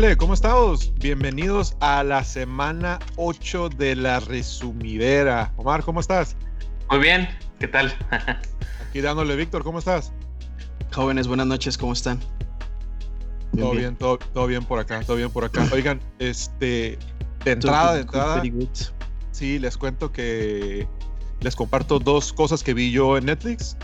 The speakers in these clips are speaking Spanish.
Hola, ¿cómo estamos? Bienvenidos a la semana 8 de la resumidera. Omar, ¿cómo estás? Muy bien, ¿qué tal? Aquí dándole, Víctor, ¿cómo estás? Jóvenes, buenas noches, ¿cómo están? todo bien, todo, todo, bien por acá, todo bien por acá. Oigan, este, de entrada, de entrada, sí, les cuento que les comparto dos cosas que vi yo en Netflix.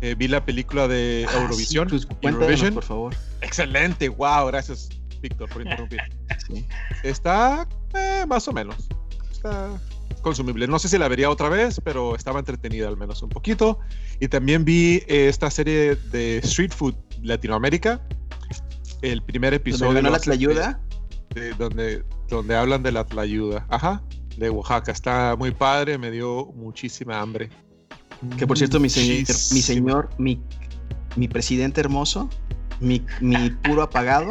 Eh, vi la película de ah, Eurovisión. Sí, pues, por favor. Excelente, wow, gracias Víctor por interrumpir. Está eh, más o menos. Está consumible. No sé si la vería otra vez, pero estaba entretenida al menos un poquito. Y también vi eh, esta serie de Street Food Latinoamérica. El primer episodio. ¿Donde la Tlayuda? De, donde, donde hablan de la Tlayuda. Ajá, de Oaxaca. Está muy padre, me dio muchísima hambre. Que por cierto, mi, señor, mi señor, mi, mi presidente hermoso, mi, mi puro apagado,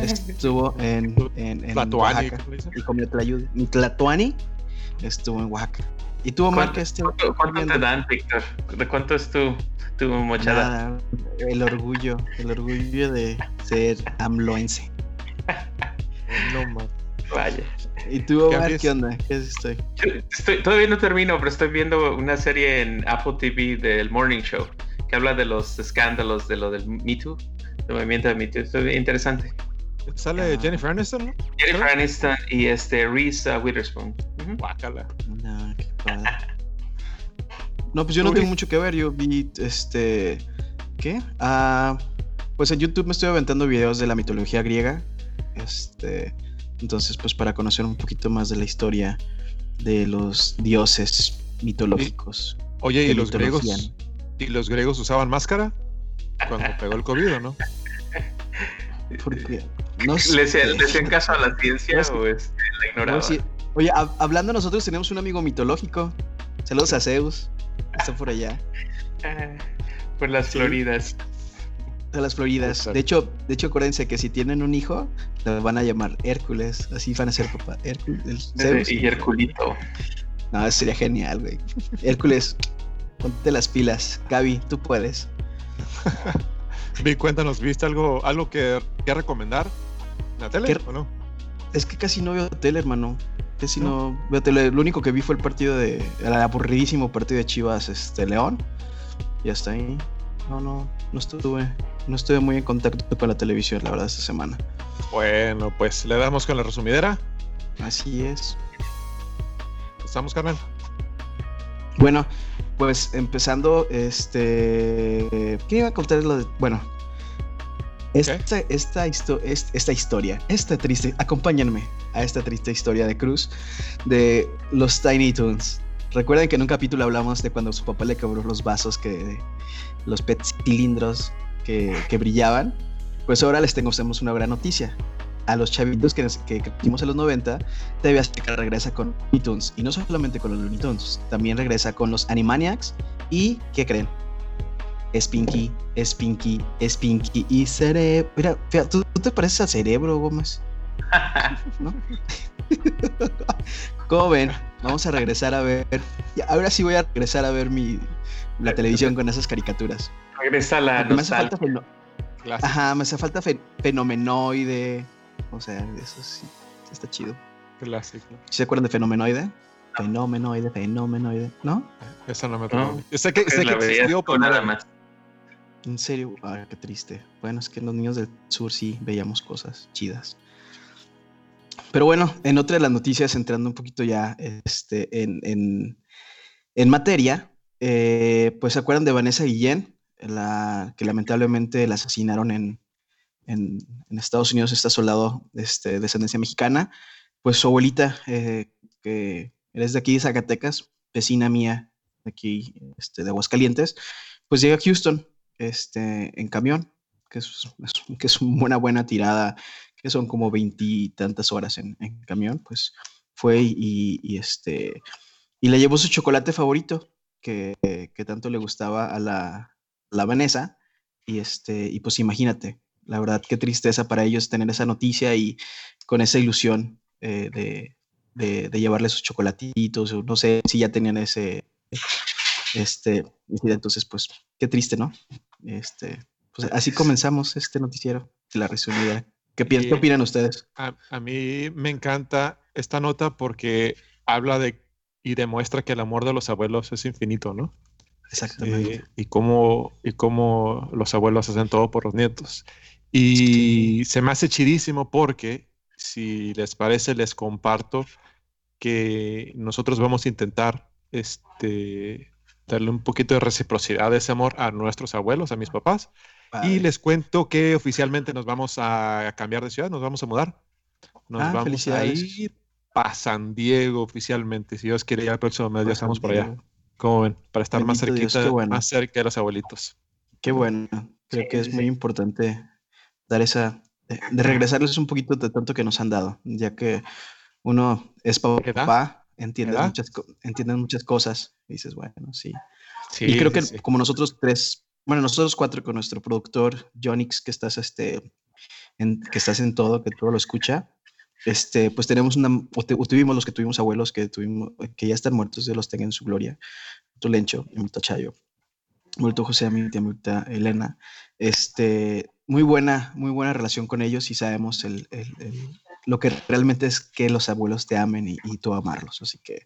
estuvo en, en, en Oaxaca y comió tlayuda. Mi Tlatuani estuvo en Oaxaca. ¿Y tú, Omar, qué estuvo? ¿Cuánto, te dan, Víctor? ¿De cuánto es tu, tu mochada? el orgullo, el orgullo de ser amloense. no, man. Vaya. ¿Y tú, Omar, qué onda? ¿Qué estoy? estoy? Todavía no termino, pero estoy viendo una serie en Apple TV del Morning Show que habla de los escándalos de lo del Me Too, del movimiento de Me Too. Esto interesante. Sale. Jennifer Aniston, ¿no? Jennifer Aniston y este Reese uh, Witherspoon. No, qué padre. no, pues yo no tengo mucho que ver. Yo vi este. ¿Qué? Ah, pues en YouTube me estoy aventando videos de la mitología griega. Este. Entonces, pues para conocer un poquito más de la historia de los dioses mitológicos. Oye, ¿y los griegos? ¿Y los griegos usaban máscara? Cuando pegó el COVID, ¿o no? Porque no sé. ¿Le, hacían caso a la ciencia o este, la ignoraban? Oye, hablando nosotros tenemos un amigo mitológico. Saludos a Zeus. Está por allá. por las Floridas. De las Floridas. De hecho, de hecho, acuérdense que si tienen un hijo, lo van a llamar Hércules. Así van a ser papá. Hércules. Y Hérculito. No, sería genial, güey. Hércules, ponte las pilas. Gaby, tú puedes. Vi, cuéntanos, ¿viste algo, algo que, que recomendar? ¿La tele o no? Es que casi no veo tele, hermano. Casi no, veo tele. Lo único que vi fue el partido de. El aburridísimo partido de Chivas este, León. Y hasta ahí. No, no, no estuve. No estuve muy en contacto con la televisión, la verdad, esta semana. Bueno, pues le damos con la resumidera. Así es. ¿Estamos, carnal? Bueno, pues empezando, este. ¿Qué iba a contar? Lo de, bueno, esta, esta, esta historia, esta triste, acompáñenme a esta triste historia de Cruz de los Tiny Toons. Recuerden que en un capítulo hablamos de cuando su papá le quebró los vasos que los pet cilindros que, que brillaban. Pues ahora les tengo una gran noticia a los chavitos que, que crecimos en los 90, TV que regresa con Looney Tunes. Y no solamente con los Looney Tunes, también regresa con los Animaniacs. ¿Y qué creen? Spinky, Spinky, Spinky y Cerebro. Mira, ¿tú, te pareces a Cerebro, Gómez? ¿No? ¿Cómo ven? Vamos a regresar a ver. Ahora sí voy a regresar a ver mi, la televisión con esas caricaturas. Regresa la me hace falta Ajá, me hace falta fenomenoide. O sea, eso sí, está chido. Clásico. ¿Se acuerdan de Fenomenoide? Fenomenoide, Fenomenoide, ¿no? Eso no me acuerdo. sé que, sé que existió, pero nada más. En serio, ay, qué triste. Bueno, es que los niños del sur sí veíamos cosas chidas. Pero bueno, en otra de las noticias, entrando un poquito ya este, en, en, en materia, eh, pues se acuerdan de Vanessa Guillén, la, que lamentablemente la asesinaron en, en, Estados Unidos está soldado este, de descendencia mexicana, pues su abuelita, eh, que es de aquí de Zacatecas, vecina mía de aquí este, de Aguascalientes, pues llega a Houston este, en camión, que es, que es una buena tirada, que son como veintitantas horas en, camión, pues fue y, este, y le llevó su chocolate favorito, que, que tanto le gustaba a la, la Vanessa, y, este, y pues imagínate, la verdad, qué tristeza para ellos tener esa noticia y con esa ilusión eh, de, de, llevarle sus chocolatitos, o no sé si ya tenían ese, este, entonces pues qué triste, ¿no? Este, pues así comenzamos este noticiero de la resumida. ¿Qué, ¿Qué, opinan ustedes? A, a, mí me encanta esta nota porque habla de y demuestra que el amor de los abuelos es infinito, ¿no? Exactamente. Eh, y, cómo, y cómo los abuelos hacen todo por los nietos. Y se me hace chidísimo porque, si les parece, les comparto que nosotros vamos a intentar este, darle un poquito de reciprocidad de ese amor a nuestros abuelos, a mis papás. Y les cuento que oficialmente nos vamos a cambiar de ciudad, nos vamos a mudar. Nos Ah, vamos a ir para San Diego oficialmente. Si Dios quiere, ya el próximo mes ya estamos por allá. ¿Cómo ven? Para estar más Bendito Dios, cerquita, qué bueno. más cerca de los abuelitos. Qué bueno. Creo Sí, que es sí, muy importante dar esa, de, de regresarles un poquito de tanto que nos han dado, ya que uno es papá, entiende muchas, entiendes muchas cosas. Y dices, bueno, sí. Sí, y creo que sí, como nosotros tres, bueno, nosotros cuatro con nuestro productor, Jonix, que estás, este, en, que estás en todo, que todo lo escucha, este, pues tenemos una, o, tuvimos los que tuvimos abuelos que tuvimos, que ya están muertos, Dios los tenga en su gloria, tu Lencho, y mi Chayo, muerto José, mi tía, mi tía Elena, este, muy buena, muy buena relación con ellos y sabemos el, el- el- lo que realmente es que los abuelos te amen y, y tú amarlos, así que,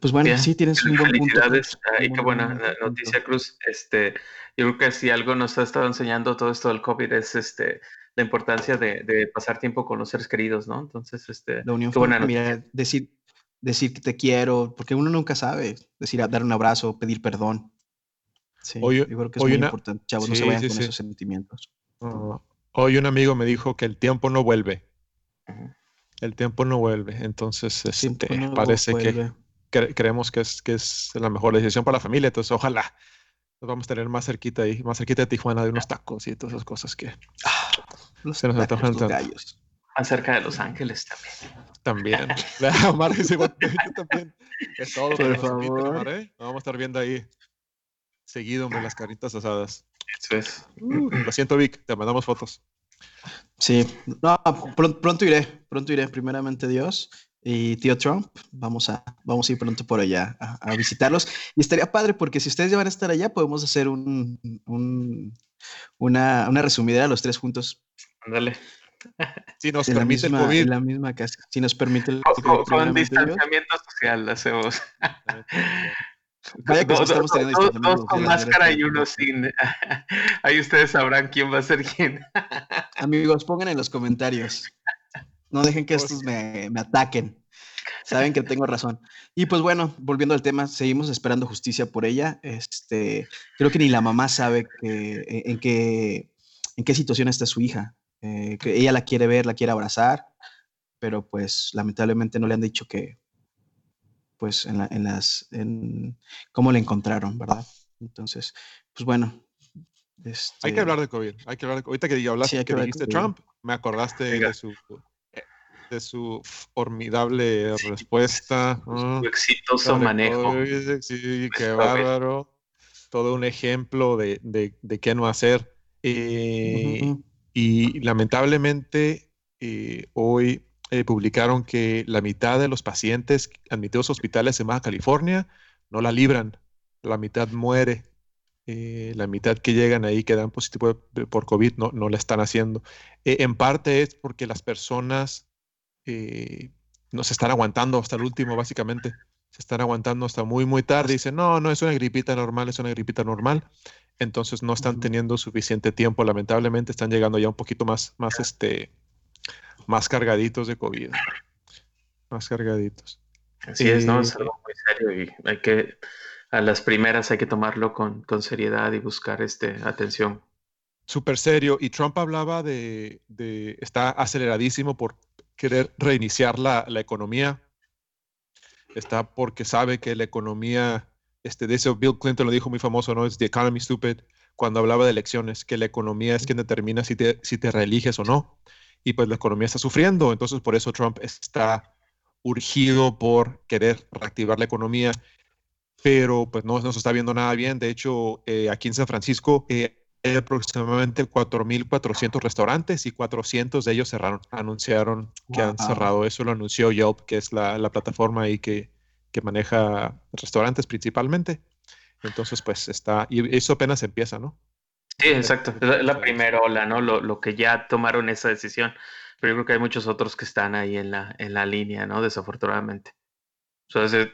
pues bueno, Bien. sí tienes un buen punto. Y qué buena buen noticia, Cruz. Este, yo creo que si algo nos ha estado enseñando todo esto del COVID es este la importancia de, de pasar tiempo con los seres queridos, ¿no? Entonces, este, La unión qué buena familiar, decir, decir que te quiero, porque uno nunca sabe, decir, dar un abrazo, pedir perdón. Sí, Hoy- yo creo que es hoy muy una- importante, chavos, no se sí, vayan sí, con sí. esos sentimientos. Hoy un amigo me dijo que el tiempo no vuelve. El tiempo no vuelve. Entonces, este, no parece que cre- creemos que es, que es la mejor decisión para la familia. Entonces, ojalá nos vamos a tener más cerquita ahí, más cerquita de Tijuana de unos tacos y todas esas cosas que Los, se nos antojan tanto. gallos. De Los Ángeles también. también. Omar dice, "Bueno, yo también. Es todo. Por para que nos inviten, favor. Omar, ¿eh? Nos vamos a estar viendo ahí seguido, hombre, las caritas asadas. Eso es. Uh, lo siento, Vic, te mandamos fotos. Sí, no, pronto, pronto iré, pronto iré, primeramente Dios. Y tío Trump, vamos a, vamos a ir pronto por allá a, a visitarlos. Y estaría padre porque si ustedes ya van a estar allá, podemos hacer un, un- una, una resumida de los tres juntos Ándale. Si nos en la, permite el COVID. en la misma casa. Si nos permite el Con, COVID, con- con primeramente Dios. distanciamiento social hacemos. Vaya que Dos- estamos teniendo dos- con máscara y uno sin. Ahí ustedes sabrán quién va a ser quién. Amigos, pongan en los comentarios. No dejen que estos me, me ataquen. Saben que tengo razón. Y pues bueno, volviendo al tema, seguimos esperando justicia por ella. Este, creo que ni la mamá sabe que, en, en qué, en qué situación está su hija. Eh, que ella la quiere ver, la quiere abrazar, pero pues lamentablemente no le han dicho que, pues en, la- en las, en cómo la encontraron, ¿verdad? Entonces, pues bueno. Hay este, que hablar de COVID. Hay que hablar de, ahorita que hablaste, Sí, que que dijiste. Trump, me acordaste Venga. de su eh, de su formidable respuesta. Su exitoso manejo. COVID, Sí, qué COVID. bárbaro. Todo un ejemplo de, de, de qué no hacer. Eh, Y lamentablemente eh, hoy eh, publicaron que la mitad de los pacientes admitidos a hospitales en Baja California no la libran. La mitad muere. Eh, la mitad que llegan ahí que dan positivo por COVID no, no la están haciendo. Eh, en parte es porque las personas eh, no se están aguantando hasta el último, básicamente. Se están aguantando hasta muy, muy tarde. Dicen, no, no es una gripita normal, es una gripita normal. Entonces no están teniendo suficiente tiempo. Lamentablemente están llegando ya un poquito más, más, este, más cargaditos de COVID. Más cargaditos. Así es, ¿no? Eh, Es algo muy serio y hay que, a las primeras hay que tomarlo con, con seriedad y buscar este, atención. Súper serio. Y Trump hablaba de, de- está aceleradísimo por querer reiniciar la, la economía. Está porque sabe que la economía, este, de eso Bill Clinton lo dijo muy famoso, ¿no? Es The Economy Stupid, cuando hablaba de elecciones, que la economía es quien determina si te, si te reeliges o no. Y pues la economía está sufriendo. Entonces por eso Trump está urgido por querer reactivar la economía. Pero pues no, no se está viendo nada bien. De hecho, eh, aquí en San Francisco eh, hay aproximadamente 4.400 restaurantes y 400 de ellos cerraron, anunciaron que han cerrado. Eso lo anunció Yelp, que es la, la plataforma ahí que, que maneja restaurantes principalmente. Entonces, pues está, y eso apenas empieza, ¿no? Sí, exacto. Es la, primera ola, ¿no? Lo, lo, que ya tomaron esa decisión. Pero yo creo que hay muchos otros que están ahí en la, en la línea, ¿no? Desafortunadamente. Entonces,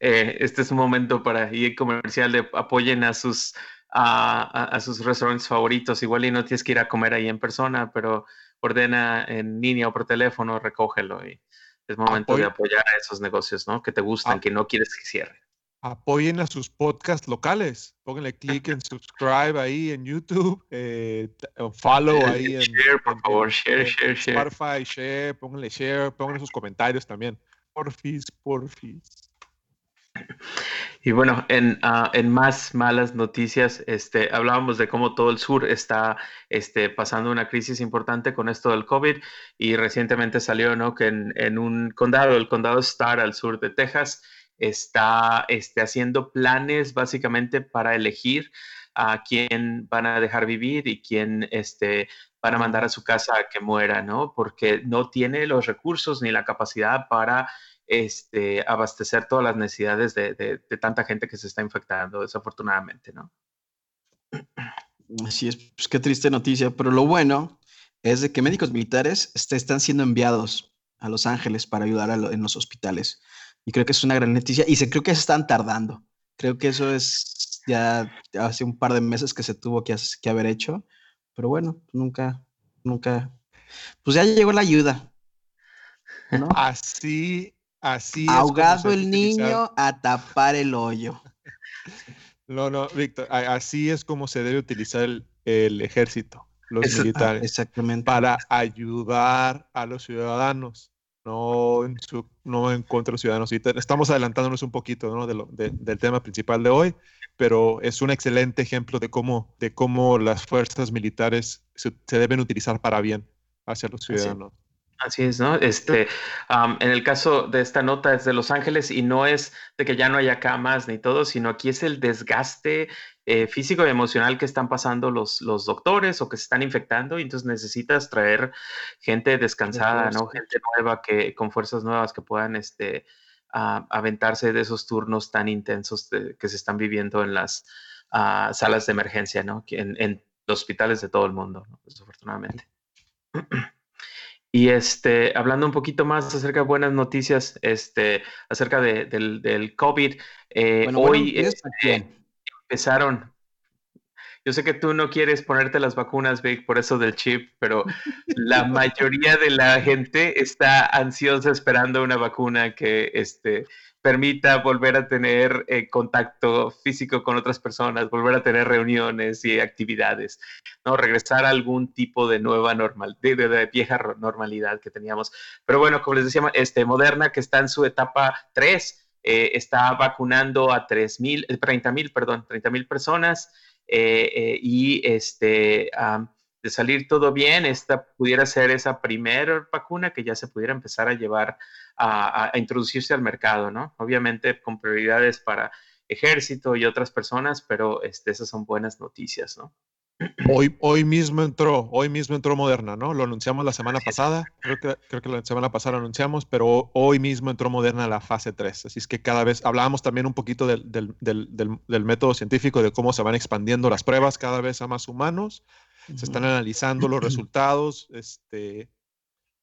eh, este es un momento para ir comercial de apoyen a sus, a, a, sus restaurantes favoritos. Igual y no tienes que ir a comer ahí en persona, pero ordena en línea o por teléfono, recógelo. Y es momento de apoyar a esos negocios, ¿no? Que te gustan, ah. que no quieres que cierren apoyen a sus podcasts locales. Pónganle clic en subscribe ahí en YouTube, eh, follow eh, ahí en, share, por favor, share, share, share. Spotify, share, pónganle share, pónganle sus comentarios también. Porfis, porfis. Y bueno, en, uh, en, más malas noticias, este, hablábamos de cómo todo el sur está este, pasando una crisis importante con esto del COVID y recientemente salió ¿no? que en, en un condado, el condado Star al sur de Texas, está este, haciendo planes básicamente para elegir a quién van a dejar vivir y quién este, van a mandar a su casa a que muera, ¿no? Porque no tiene los recursos ni la capacidad para este, abastecer todas las necesidades de, de, tanta gente que se está infectando, desafortunadamente, ¿no? Así es, pues qué triste noticia, pero lo bueno es de que médicos militares este, están siendo enviados a Los Ángeles para ayudar en los hospitales. Y creo que es una gran noticia. Y se, creo que se están tardando. Creo que eso es ya hace un par de meses que se tuvo que, que haber hecho. Pero bueno, nunca, nunca. Pues ya llegó la ayuda. Así, así. Ahogado el niño a tapar el hoyo. No, no, Víctor, así es como se debe utilizar el, el ejército, los militares. Exactamente. Para ayudar a los ciudadanos no en, su, no en contra de los ciudadanos. estamos adelantándonos un poquito ¿no? de del tema principal de hoy, pero es un excelente ejemplo de cómo, de cómo las fuerzas militares se, deben utilizar para bien hacia los ciudadanos. Así es, ¿no? Este, en el caso de esta nota es de Los Ángeles y no es de que ya no haya camas ni todo, sino aquí es el desgaste eh, físico y emocional que están pasando los, los doctores o que se están infectando y entonces necesitas traer gente descansada, ¿no? Gente nueva que con fuerzas nuevas que puedan este, aventarse de esos turnos tan intensos que se están viviendo en las ah, salas de emergencia, ¿no? En, en los hospitales de todo el mundo, ¿no? desafortunadamente. Y este, hablando un poquito más acerca de buenas noticias, este, acerca de, del, del, COVID, eh, hoy este, empezaron. Yo sé que tú no quieres ponerte las vacunas, Vic, por eso del chip, pero la mayoría de la gente está ansiosa esperando una vacuna que este, permita volver a tener eh, contacto físico con otras personas, volver a tener reuniones y actividades, ¿no? Regresar a algún tipo de nueva normal, de, vieja normalidad que teníamos. Pero bueno, como les decía, este, Moderna, que está en su etapa 3, eh, está vacunando a 3 mil, 30 eh, mil, perdón, 30 mil personas y este de salir todo bien, esta pudiera ser esa primera vacuna que ya se pudiera empezar a llevar a, introducirse al mercado, ¿no? Obviamente con prioridades para ejército y otras personas, pero este, esas son buenas noticias, ¿no? Hoy, hoy mismo entró, hoy mismo entró Moderna, ¿no? Lo anunciamos la semana pasada, creo que, creo que la semana pasada lo anunciamos, pero hoy mismo entró Moderna a la fase 3. Así es que cada vez hablábamos también un poquito del, del, del, del, método científico, de cómo se van expandiendo las pruebas cada vez a más humanos se están analizando los resultados este,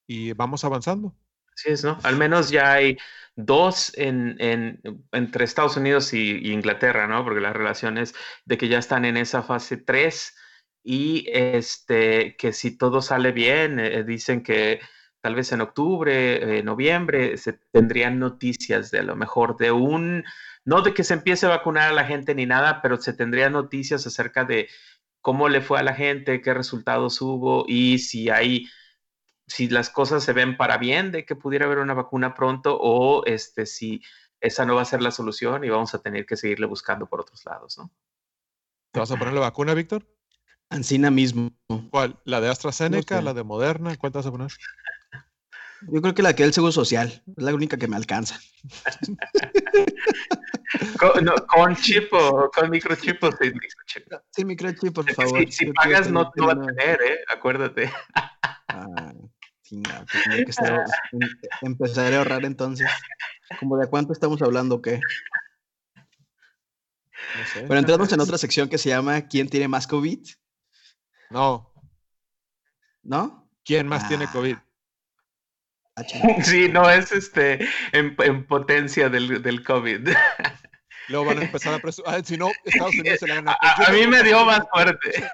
y vamos avanzando. Así es, ¿no? Al menos ya hay dos en, en, entre Estados Unidos y, Inglaterra, ¿no? Porque las relaciones de que ya están en esa fase 3 y este, que si todo sale bien, eh, dicen que tal vez en octubre, eh, noviembre, se tendrían noticias de a lo mejor de un, no de que se empiece a vacunar a la gente ni nada, pero se tendrían noticias acerca de cómo le fue a la gente, qué resultados hubo y si hay, si las cosas se ven para bien de que pudiera haber una vacuna pronto o este, si esa no va a ser la solución y vamos a tener que seguirle buscando por otros lados, ¿no? ¿Te vas a poner la vacuna, Víctor? Ancina mismo. ¿Cuál? ¿La de AstraZeneca? ¿La de Moderna? ¿Cuál te vas a poner? Yo creo que la que el Seguro Social es la única que me alcanza. ¿Con, chip o con microchip o sin microchip? Sin microchip, por favor. Si, pagas, no te va a tener, ¿eh? Acuérdate. Ah, pues em, empezaré a ahorrar entonces. ¿Como de cuánto estamos hablando o qué? No sé. Pero entramos en otra sección que se llama ¿Quién tiene más COVID? No. ¿No? ¿Quién más tiene Ah. COVID? Ah. Sí, no es este en, en potencia del, del COVID. Luego van a empezar a presumir. Ah, si no, Estados Unidos se la gana. A, a mí me dio más fuerte.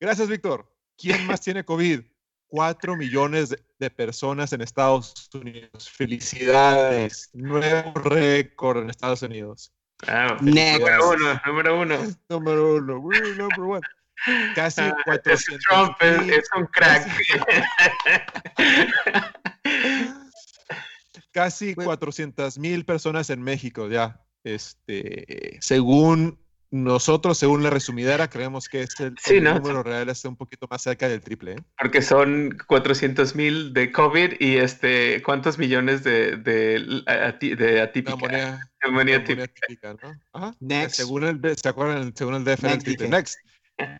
Gracias, Víctor. ¿Quién más tiene COVID? Cuatro millones de personas en Estados Unidos. Felicidades. Nuevo récord en Estados Unidos. Ah, Next. número uno, número uno. Número uno. Number one. Casi Ah, 400 ese Trump es, es un crack. casi 400 mil personas en México ya. Este, según nosotros, según la resumidera, creemos que es el, Sí, el ¿no? número real está un poquito más cerca del triple. ¿eh? Porque son 400 mil de COVID y este, ¿cuántos millones de, de, atípica? Neumonía, Neumonía neumonía típica. típica, ¿no? Ajá. Next. Según el, ¿se acuerdan? Según el DF, el Next, triple. Next.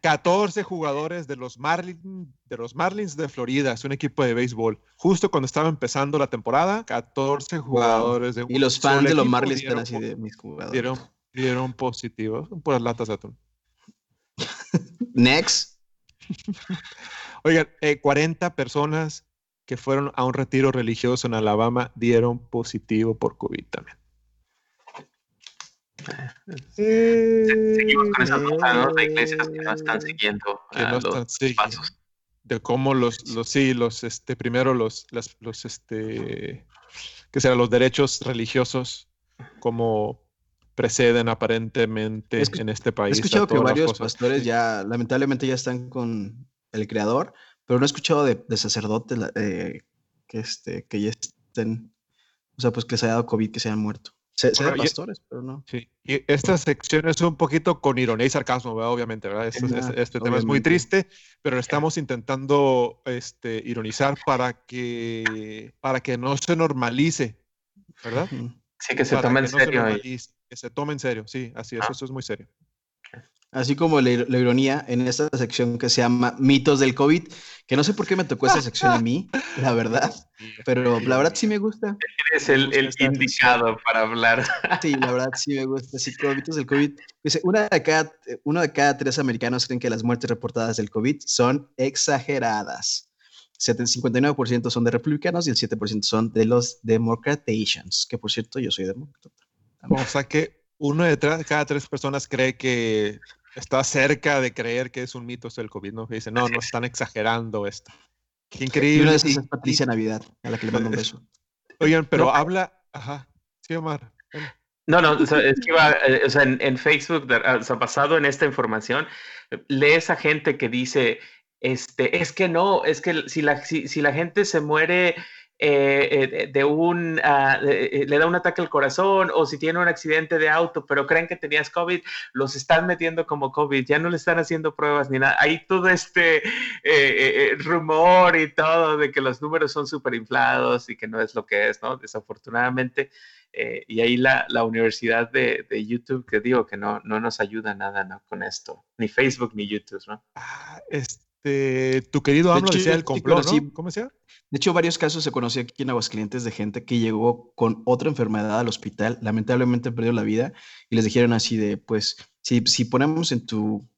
14 jugadores de los, Marlins, de los Marlins de Florida, es un equipo de béisbol. Justo cuando estaba empezando la temporada, 14 jugadores de un Y los fans de los Marlins están así de mis jugadores. Dieron, dieron positivo. Son puras latas de atún. Next. Oigan, eh, 40 personas que fueron a un retiro religioso en Alabama dieron positivo por COVID también. Seguimos con esas notas, ¿no? De iglesias que no están siguiendo Que no los están siguiendo. pasos. De cómo los, los sí, los, este, primero los, las- los, este, que serán los derechos religiosos, como preceden aparentemente He escu- en este He país. a escuchado que varios pastores ya, lamentablemente, ya están con el creador, pero no he escuchado de, de sacerdotes eh, que, este, que ya estén, o sea, pues que se haya dado COVID, que se hayan muerto. Sé de Bueno, y- pastores, pero no. Sí, y esta sección es un poquito con ironía y sarcasmo, ¿verdad? obviamente, ¿verdad? Ajá, este, este tema es muy triste, pero estamos intentando este, ironizar para que, para que no se normalice, ¿verdad? Sí, que se Para tome en que no se serio. normalice, que se tome en serio, sí, así es, Ah. eso es muy serio. Así como la, la ironía en esta sección que se llama Mitos del COVID, que no sé por qué me tocó esa sección a mí, la verdad, pero la verdad sí me gusta. Eres el, el indicado para hablar. Sí, la verdad sí me gusta. Así como mitos del COVID. Dice, una de cada, uno de cada tres americanos creen que las muertes reportadas del COVID son exageradas. 59% son de republicanos y el 7% son de los democratations, que por cierto yo soy demócrata. O sea que uno de cada tres personas cree que está cerca de creer que es un mito esto del COVID, ¿no? Que dice, no, no están exagerando esto. Qué Y increíble. una de esas Y- es Patricia Navidad, a la que le mando un beso. Oigan, pero No. habla, ajá, sí, Omar. No, no, o sea, es que iba, eh, o sea, en, en Facebook, de- o sea, basado en esta información, eh, lees a gente que dice, este, es que no, es que si la, si, si la gente se muere eh, eh, de- un, ah, eh, le da un ataque al corazón o si tiene un accidente de auto, pero creen que tenías COVID, los están metiendo como COVID, ya no le están haciendo pruebas ni nada. Hay todo este rumor y todo de que los números son súper inflados y que no es lo que es, ¿no? Desafortunadamente. Y ahí la, la universidad de, de YouTube, que digo que no, no nos ayuda nada ¿no? con esto, ni Facebook ni YouTube, ¿no? Ah, tu querido De AMLO hecho, decía el complot, conocí- ¿no? ¿Cómo decía? De hecho, varios casos se conoció aquí en Aguascalientes de gente que llegó con otra enfermedad al hospital, lamentablemente perdió la vida y les dijeron así de, pues, si, si ponemos en tu,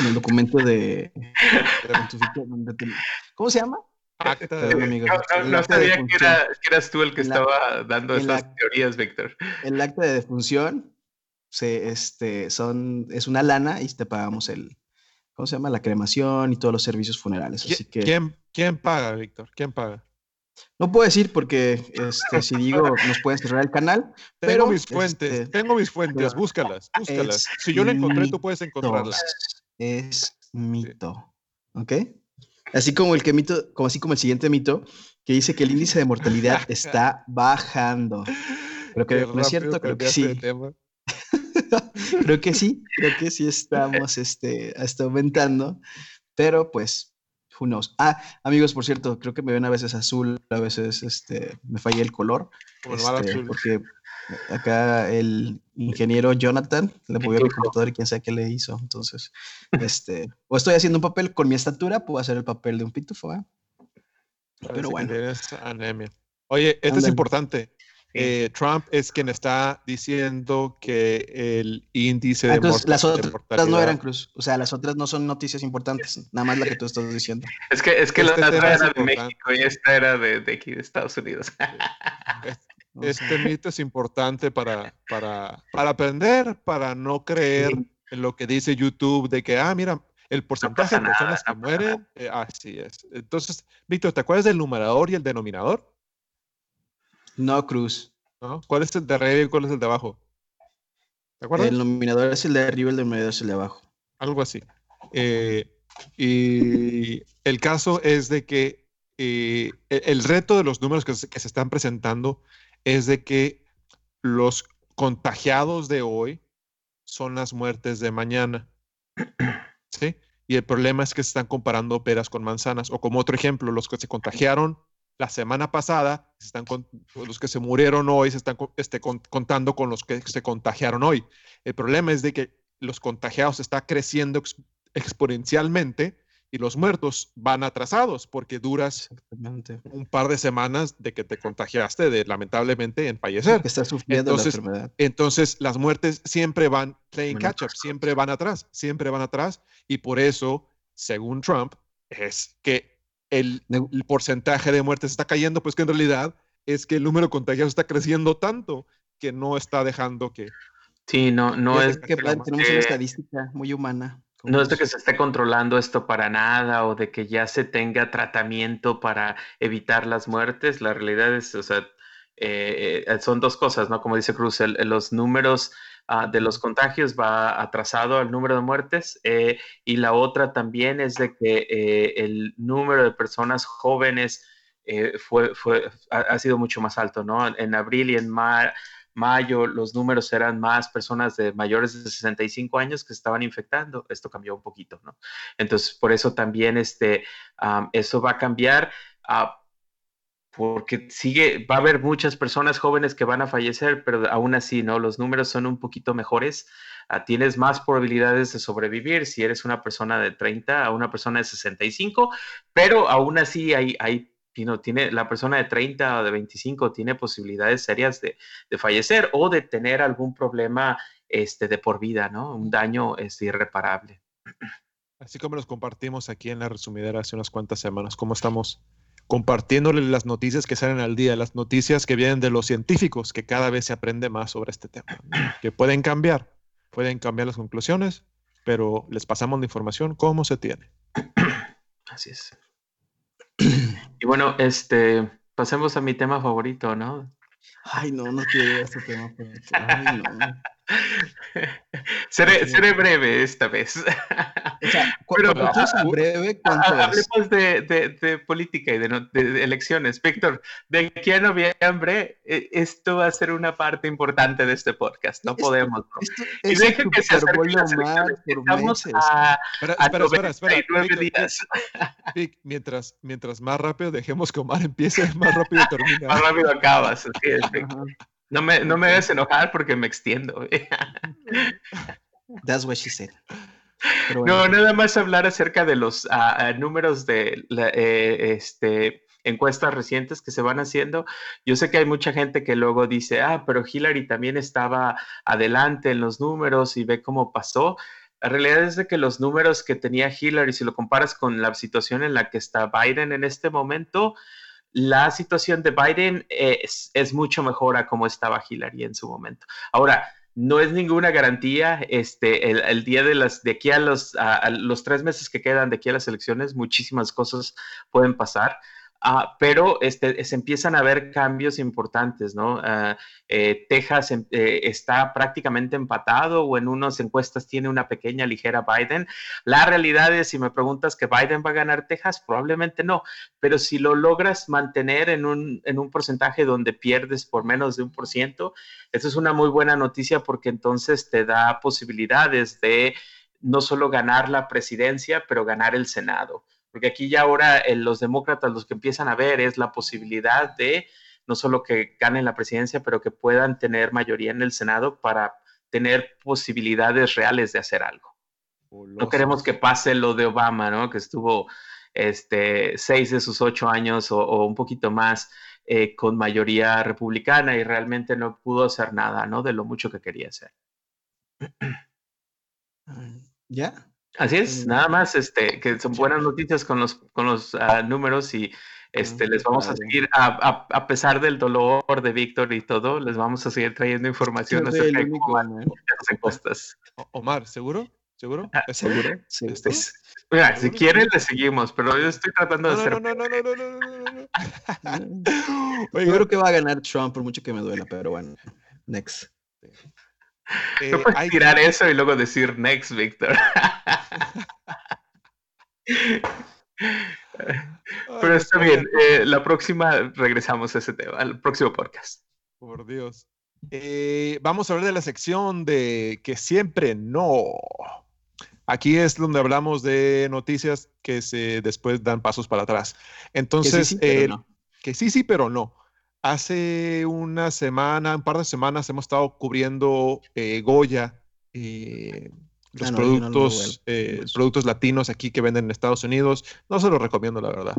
en el documento de, en tu ficha donde te- ¿cómo se llama? Acta de- amigos. No, no- de sabía que, era- que eras tú el que En la- estaba dando la- teorías, Víctor. El acta de defunción se, este, son, es una lana y te pagamos el, ¿cómo se llama? La cremación y todos los servicios funerales. Así ¿Qui- que ¿Quién, ¿Quién paga, Víctor? ¿Quién paga? no puedo decir porque este, si digo nos pueden cerrar el canal, Tengo pero mis fuentes, este, tengo mis fuentes, búscalas, búscalas. Si yo la encontré, tú puedes encontrarla. es mito. ¿Ok? Así como el que mito, como así como el siguiente mito, que dice que el índice de mortalidad está bajando. Creo que no es cierto, creo que sí. creo que sí, creo que sí estamos este, aumentando, pero pues, who knows. Ah, amigos, por cierto, creo que me ven a veces azul, a veces este, me falla el color, mar este, azul. porque acá el ingeniero Jonathan le movió mi Pitufo. computadora y quién sabe qué le hizo, entonces, este, o estoy haciendo un papel con mi estatura, puedo hacer el papel de un pitufo, ¿eh? Pero bueno. anemia. Oye, esto es importante. Eh, Trump es quien está diciendo que el índice de Entonces, las otras no eran Cruz. O sea, las otras no son noticias importantes. Nada más la que tú estás diciendo. Es que, es que la este otra era de México y esta era de, de aquí, de Estados Unidos. Este mito es importante para, para, para aprender, para no creer en lo que dice YouTube de que, ah, mira, el porcentaje de personas que mueren, eh, así es. Entonces, Víctor, ¿te acuerdas del numerador y el denominador? No, Cruz. ¿Cuál es el de arriba y cuál es el de abajo? ¿Te acuerdas? El nominador es el de arriba y el denominador es el de abajo. Algo así. Eh, y el caso es de que eh, e-, el reto de los números que se, que se están presentando es de que los contagiados de hoy son las muertes de mañana. ¿Sí? Y el problema es que se están comparando peras con manzanas. O como otro ejemplo, los que se contagiaron la semana pasada, están los que se murieron hoy, se están este, contando con los que se contagiaron hoy. El problema es de que los contagiados están creciendo exponencialmente y los muertos van atrasados porque duras un par de semanas de que te contagiaste de lamentablemente en fallecer. estás sufriendo entonces, la enfermedad. Entonces las muertes siempre van playing catch up, siempre van atrás, siempre van atrás y por eso, según Trump, es que el, el porcentaje de muertes está cayendo, pues que en realidad es que el número de contagiados está creciendo tanto que no está dejando que... Sí, no, no es... que tenemos una estadística muy humana. No es de que se esté controlando esto para nada o de que ya se tenga tratamiento para evitar las muertes. La realidad es, o sea, eh, eh, son dos cosas, ¿no? Como dice Cruz, los números ah, de los contagios va atrasado al número de muertes eh, y la otra también es de que el número de personas jóvenes fue, fue, ha, sido mucho más alto, ¿no? En abril y en mar mayo los números eran más personas de mayores de 65 años que estaban infectando. Esto cambió un poquito, ¿no? Entonces, por eso también este, eso va a cambiar. Ah, porque sigue, va a haber muchas personas jóvenes que van a fallecer, pero aún así, ¿no? Los números son un poquito mejores. Ah, tienes más probabilidades de sobrevivir si eres una persona de 30 a una persona de 65, pero aún así hay, hay tiene, la persona de 30 o de 25 tiene posibilidades serias de, fallecer o de tener algún problema este, de por vida, ¿no? Un daño este, irreparable. Así como los compartimos aquí en la resumidera hace unas cuantas semanas, cómo estamos compartiéndole las noticias que salen al día, las noticias que vienen de los científicos, que cada vez se aprende más sobre este tema, que pueden cambiar, pueden cambiar las conclusiones, pero les pasamos la información como se tiene. Así es. Y bueno, este, pasemos a mi tema favorito, ¿no? Ay, no, no quiero ir a este tema. Ay, no. seré, breve esta vez. O sea, Pero, breve, hablemos de, política y de, elecciones. Víctor, de aquí a noviembre, eh, esto va a ser una parte importante de este podcast. No podemos. y dejen que se Estamos a, espera, espera, espera, días. mientras, mientras más rápido dejemos que Omar empiece, más rápido termina. más rápido acabas. Así es, no me, no me hagas enojar porque me extiendo. That's what she said. No, nada más hablar acerca de los números de eh, este, encuestas recientes que se van haciendo. Yo sé que hay mucha gente que luego dice, ah, pero Hillary también estaba adelante en los números y ve cómo pasó. La realidad es de que los números que tenía Hillary, si lo comparas con la situación en la que está Biden en este momento, la situación de Biden es, mucho mejor a como estaba Hillary en su momento. Ahora, no es ninguna garantía, este, el, día de las, de aquí a los, a los tres meses que quedan de aquí a las elecciones, muchísimas cosas pueden pasar. Ah, pero este, se empiezan a ver cambios importantes, ¿no? Ah, eh, Texas em, eh, está prácticamente empatado o en unas encuestas tiene una pequeña ligera Biden. La realidad es, si me preguntas que Biden va a ganar Texas, probablemente no, pero si lo logras mantener en un, en un porcentaje donde pierdes por menos de un por ciento, eso es una muy buena noticia porque entonces te da posibilidades de no solo ganar la presidencia, pero ganar el Senado porque aquí ya ahora eh, los demócratas los que empiezan a ver es la posibilidad de no solo que ganen la presidencia, pero que puedan tener mayoría en el Senado para tener posibilidades reales de hacer algo. No queremos que pase lo de Obama, ¿no? Que estuvo este, seis de sus ocho años o, un poquito más eh, con mayoría republicana y realmente no pudo hacer nada, ¿no? De lo mucho que quería hacer. ¿Ya? Así es, nada más, este, que son buenas noticias con los, con los ah, números y este, les vamos a seguir, a, pesar del dolor de Víctor y todo, les vamos a seguir trayendo información acerca de cómo las encuestas. Omar, ¿seguro? ¿Seguro? Ah, ¿Es seguro? Sí, mira, si quieren le seguimos, pero yo estoy tratando de hacer... No, no, no, no, no, no, no, no. yo creo que va a ganar Trump por mucho que me duela, pero bueno, next. Eh, no puedes tirar eso y luego decir next, Víctor. Pero está bien, eh, la próxima regresamos a ese tema, al próximo podcast. Por Dios. Eh, vamos a hablar de la sección de que siempre no. Aquí es donde hablamos de noticias que se después dan pasos para atrás. Entonces, que sí, sí, pero no. Hace una semana, un par de semanas, hemos estado cubriendo eh, Goya, eh, los ah, productos, eh, productos latinos aquí que venden en Estados Unidos. No se los recomiendo, la verdad.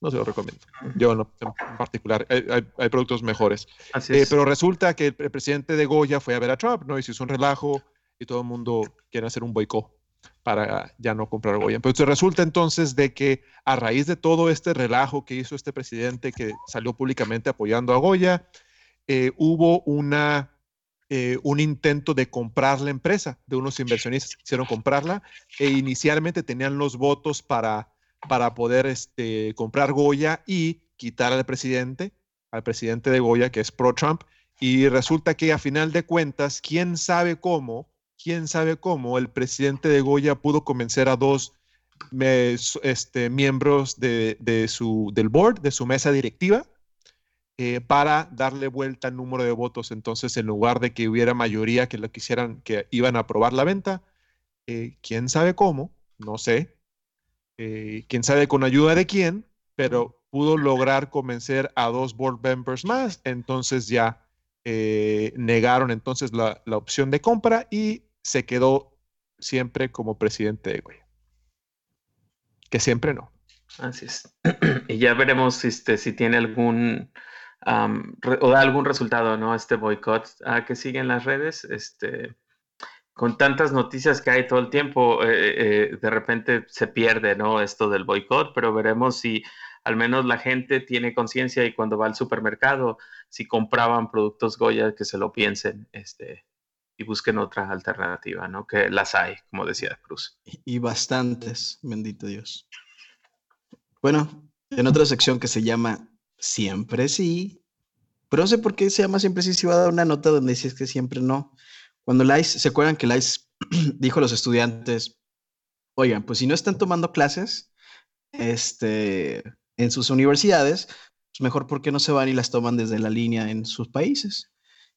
No se los recomiendo. Yo no, en particular. Hay, productos mejores. pero resulta que el, presidente de Goya fue a ver a Trump, ¿no? Y se hizo un relajo y todo el mundo quiere hacer un boicot para ya no comprar Goya. Pero resulta entonces de que a raíz de todo este relajo que hizo este presidente que salió públicamente apoyando a Goya, eh, hubo una, eh, un intento de comprar la empresa, de unos inversionistas que quisieron comprarla e inicialmente tenían los votos para, para poder este, comprar Goya y quitar al presidente, al presidente de Goya que es pro-Trump. Y resulta que a final de cuentas, quién sabe cómo, quién sabe cómo el presidente de Goya pudo convencer a dos este, miembros de, su, del board, de su mesa directiva, eh, para darle vuelta al número de votos. Entonces, en lugar de que hubiera mayoría que lo quisieran, que iban a aprobar la venta, eh, quién sabe cómo, no sé, eh, quién sabe con ayuda de quién, pero pudo lograr convencer a dos board members más. Entonces ya negaron entonces la, la opción de compra y se quedó siempre como presidente de Goya. Que siempre no. Así es. y ya veremos este, si tiene algún o da algún resultado, ¿no? Este boicot que sigue en las redes. Este, con tantas noticias que hay todo el tiempo, eh, eh, de repente se pierde, ¿no? Esto del boicot, pero veremos si al menos la gente tiene conciencia y cuando va al supermercado, si compraban productos Goya, que se lo piensen, este, y busquen otra alternativa, ¿no? Que las hay, como decía Cruz. Y bastantes, bendito Dios. Bueno, en otra sección que se llama Siempre sí, pero no sé por qué se llama Siempre sí, si va a dar una nota donde dice que siempre no. Cuando Lice, ¿se acuerdan que Lice dijo a los estudiantes, oigan, pues si no están tomando clases este, en sus universidades, pues mejor porque no se van y las toman desde la línea en sus países.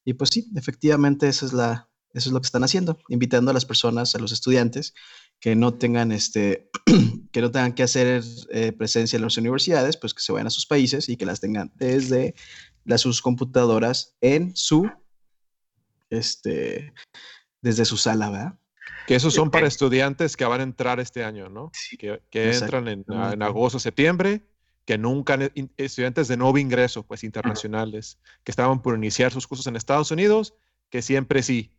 Y pues sí, efectivamente esa es la, eso es lo que están haciendo, invitando a las personas, a los estudiantes que no tengan este, que no tengan que hacer eh, presencia en las universidades, pues que se vayan a sus países y que las tengan desde las sus computadoras en su, este, desde su sala, ¿verdad? Que esos son para estudiantes que van a entrar este año, ¿no? Que, que entran en, en agosto, septiembre, que nunca, estudiantes de nuevo ingreso, pues internacionales, que estaban por iniciar sus cursos en Estados Unidos, que siempre sí,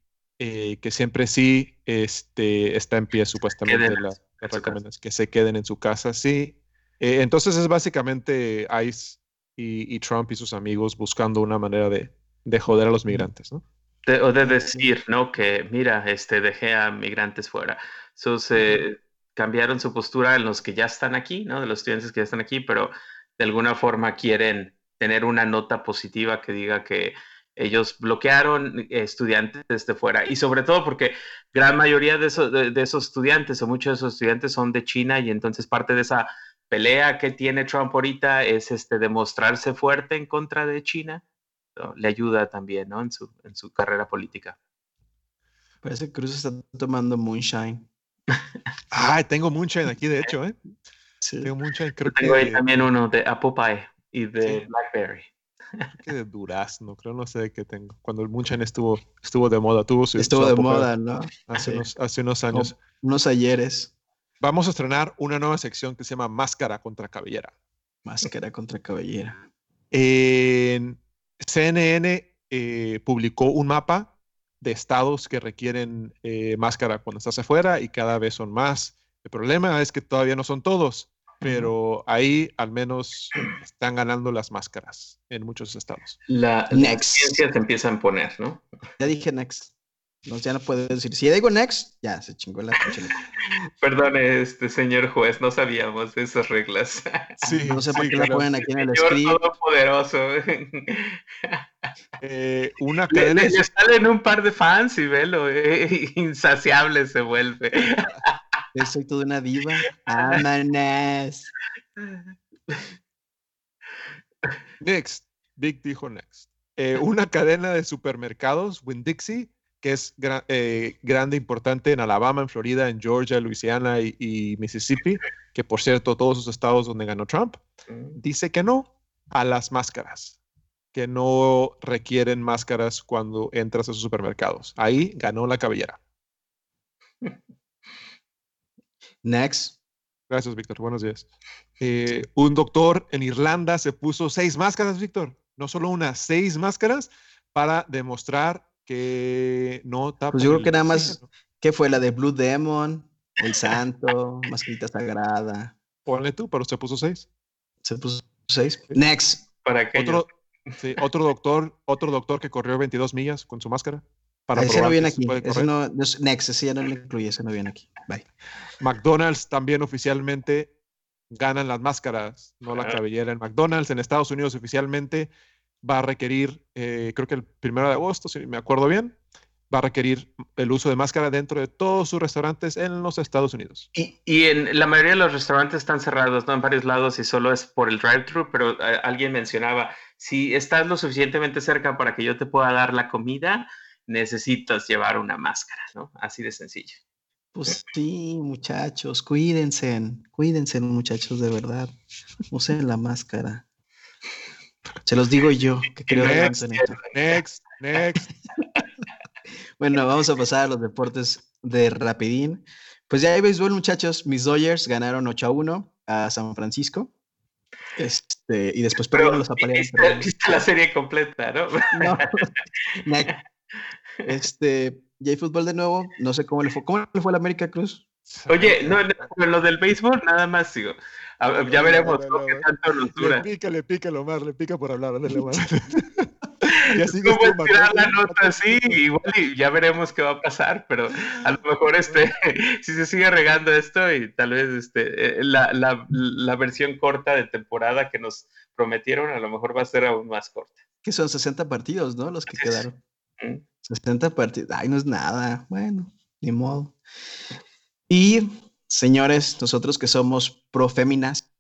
eh, que siempre sí este, está en pie supuestamente la, recomendación, que se queden en su casa, sí. Eh, entonces es básicamente ICE y, Trump y sus amigos buscando una manera de, de joder a los migrantes, ¿no? o de decir, ¿no? Que mira, este, dejé a migrantes fuera. So, cambiaron su postura en los que ya están aquí, ¿no? De los estudiantes que ya están aquí, pero de alguna forma quieren tener una nota positiva que diga que ellos bloquearon estudiantes desde fuera y sobre todo porque gran mayoría de esos, de, esos estudiantes o muchos de esos estudiantes son de China y entonces parte de esa pelea que tiene Trump ahorita es este demostrarse fuerte en contra de China. le ayuda también ¿no? en, su, en su carrera política. Parece que Cruz está tomando moonshine. ah, tengo moonshine aquí, de hecho, ¿eh? Sí. Tengo moonshine, creo tengo ahí también uno de Apple Pie y de Blackberry que de durazno, creo, no sé de qué tengo. Cuando el Munchan estuvo, estuvo de moda, tuvo su. Estuvo de moda, ¿no? Hace, unos, hace unos años. unos ayeres. Vamos a estrenar una nueva sección que se llama Máscara contra Cabellera. Máscara contra Cabellera. Eh, CNN eh, publicó un mapa de estados que requieren eh, máscara cuando estás afuera y cada vez son más. El problema es que todavía no son todos, pero ahí al menos están ganando las máscaras en muchos estados. La, Next. ciencia se empieza a imponer, ¿no? Ya dije next. No, ya no puedo decir. Si ya digo next, ya se chingó la. Perdón, este señor juez, no sabíamos de esas reglas. Sí, No sé por sí, qué la ponen aquí en el Señor script. todopoderoso. Eh, una Le, cadena le- de le salen un par de fans y velo, eh, insaciable se vuelve. Yo soy toda una diva. Amanas. Next, Big dijo next. Eh, una cadena de supermercados, Winn-Dixie, que es gra- eh, grande, importante en Alabama, en Florida, en Georgia, Luisiana y, y Mississippi, que por cierto, todos esos estados donde ganó Trump, dice que no a las máscaras, que no requieren máscaras cuando entras a sus supermercados. Ahí ganó la cabellera. Next. Gracias, Víctor. Buenos días. Eh, un doctor en Irlanda se puso seis máscaras, Víctor. No solo una, seis máscaras para demostrar que no tapa. Pues yo creo que nada más-. ¿Qué fue la de Blue Demon? El Santo, Mascarita Sagrada. Ponle tú, pero se puso seis. Se puso seis. Next. Para que Otro, sí, otro doctor, otro doctor que corrió 22 millas con su máscara. Para ese no viene aquí. Ese no, no es- next, ese ya no le incluye, ese no viene aquí. Bye. McDonald's también oficialmente ganan las máscaras, no la Ah. cabellera. En McDonald's en Estados Unidos oficialmente va a requerir, eh, creo que el primero de agosto, si me acuerdo bien, va a requerir el uso de máscara dentro de todos sus restaurantes en los Estados Unidos. Y, y en la mayoría de los restaurantes están cerrados, ¿no? En varios lados y solo es por el drive-thru, pero eh, alguien mencionaba, si estás lo suficientemente cerca para que yo te pueda dar la comida, necesitas llevar una máscara, ¿no? Así de sencillo. Pues sí, muchachos, cuídense, cuídense, muchachos, de verdad. Usen la máscara. Se los digo yo, que creo Next, esto. next, next. Bueno, vamos a pasar a los deportes de rapidín. Pues ya hay béisbol, muchachos. Mis Dodgers ganaron 8 a 1 a San Francisco. Este, y después perdieron los apaleados. viste, la serie completa, ¿no? No. Este, ya hay fútbol de nuevo. No sé cómo le fue. ¿Cómo le fue a la América Cruz? Oye, no, no, lo del béisbol, nada más digo. A- ya No, veremos no, ¿no? no, qué no. tanto nos Le pica, le pica, Omar, le pica por hablar. ándale, Omar. ya sigues ¿Cómo tú, estirar la nota así? Igual y ya veremos qué va a pasar, pero a lo mejor este, si se sigue regando esto y tal vez este, eh, la, la, la versión corta de temporada que nos prometieron a lo mejor va a ser aún más corta. Que son 60 partidos, ¿no? Los que quedaron. Mm. 60 partidos. Ay, no es nada. Bueno, ni modo. Y, señores, nosotros que somos proféminas,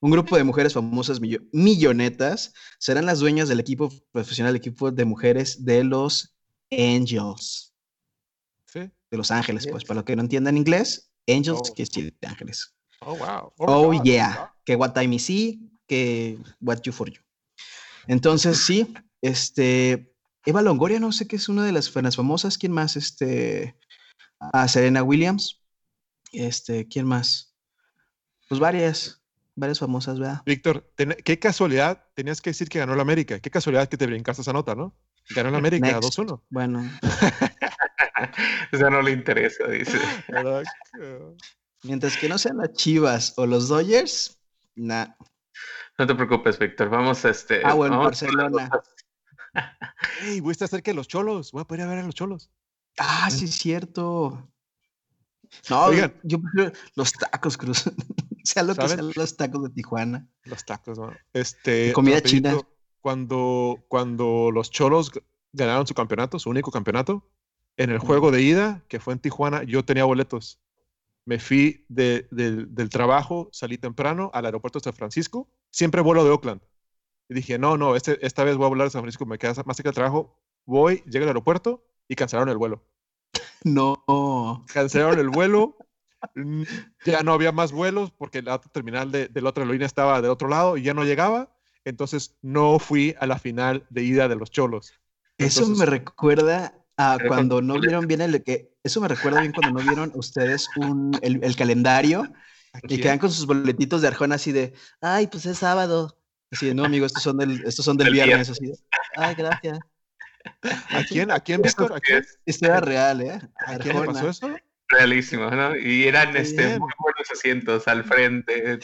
un grupo de mujeres famosas millo- millonetas serán las dueñas del equipo profesional, equipo de mujeres de los Angels, Sí. de Los Ángeles, pues, para los que no entiendan inglés, Angels Oh. que decir de Ángeles. Oh, wow. Oh, God. yeah. Que what time is see, que what you for you. Entonces, sí, este, Eva Longoria, no sé qué es una de las, las famosas. ¿Quién más? Este, a Serena Williams. Este, ¿quién más? Pues varias, varias famosas, ¿verdad? Víctor, qué casualidad, tenías que decir que ganó la América. Qué casualidad que te brincaste esa nota, ¿no? Ganó la América Next. 2-1. Bueno, O sea, no le interesa, dice. mientras que no sean las Chivas o los Dodgers, nah. No te preocupes, Víctor. Vamos a este. Ah, bueno, Barcelona. Notas. Ey, voy a estar cerca de los cholos. Voy a poder ir a ver a los cholos. Ah, sí, es cierto. No, Oigan. yo prefiero los tacos, Cruz. sea lo que sean los tacos de Tijuana. Los tacos, ¿no? Este, comida rapidito, china. Cuando, cuando los cholos ganaron su campeonato, su único campeonato, en el juego de ida, que fue en Tijuana, yo tenía boletos. Me fui de- del trabajo, salí temprano al aeropuerto de San Francisco, siempre vuelo de Oakland. Y dije, no, no, este, esta vez voy a volar de San Francisco, me queda más cerca del trabajo. Voy, llego al aeropuerto y cancelaron el vuelo. No. Cancelaron el vuelo. Ya no había más vuelos porque la terminal de, de la otra aerolínea estaba del otro lado y ya no llegaba. Entonces no fui a la final de ida de los cholos. Eso Entonces- me recuerda a Pero cuando no vieron bien el que. Eso me recuerda bien cuando no vieron ustedes un, el, el calendario ¿A y quedan con sus boletitos de Arjona así de, ay, pues es sábado. Sí, no, amigo, estos son del, estos son del, viernes, Así. Ay, gracias. ¿A quién, a quién, Víctor? ¿A quién? Esto era real, ¿eh? ¿A quién le pasó eso? Realísimo, ¿no? Y eran este, muy buenos asientos al frente.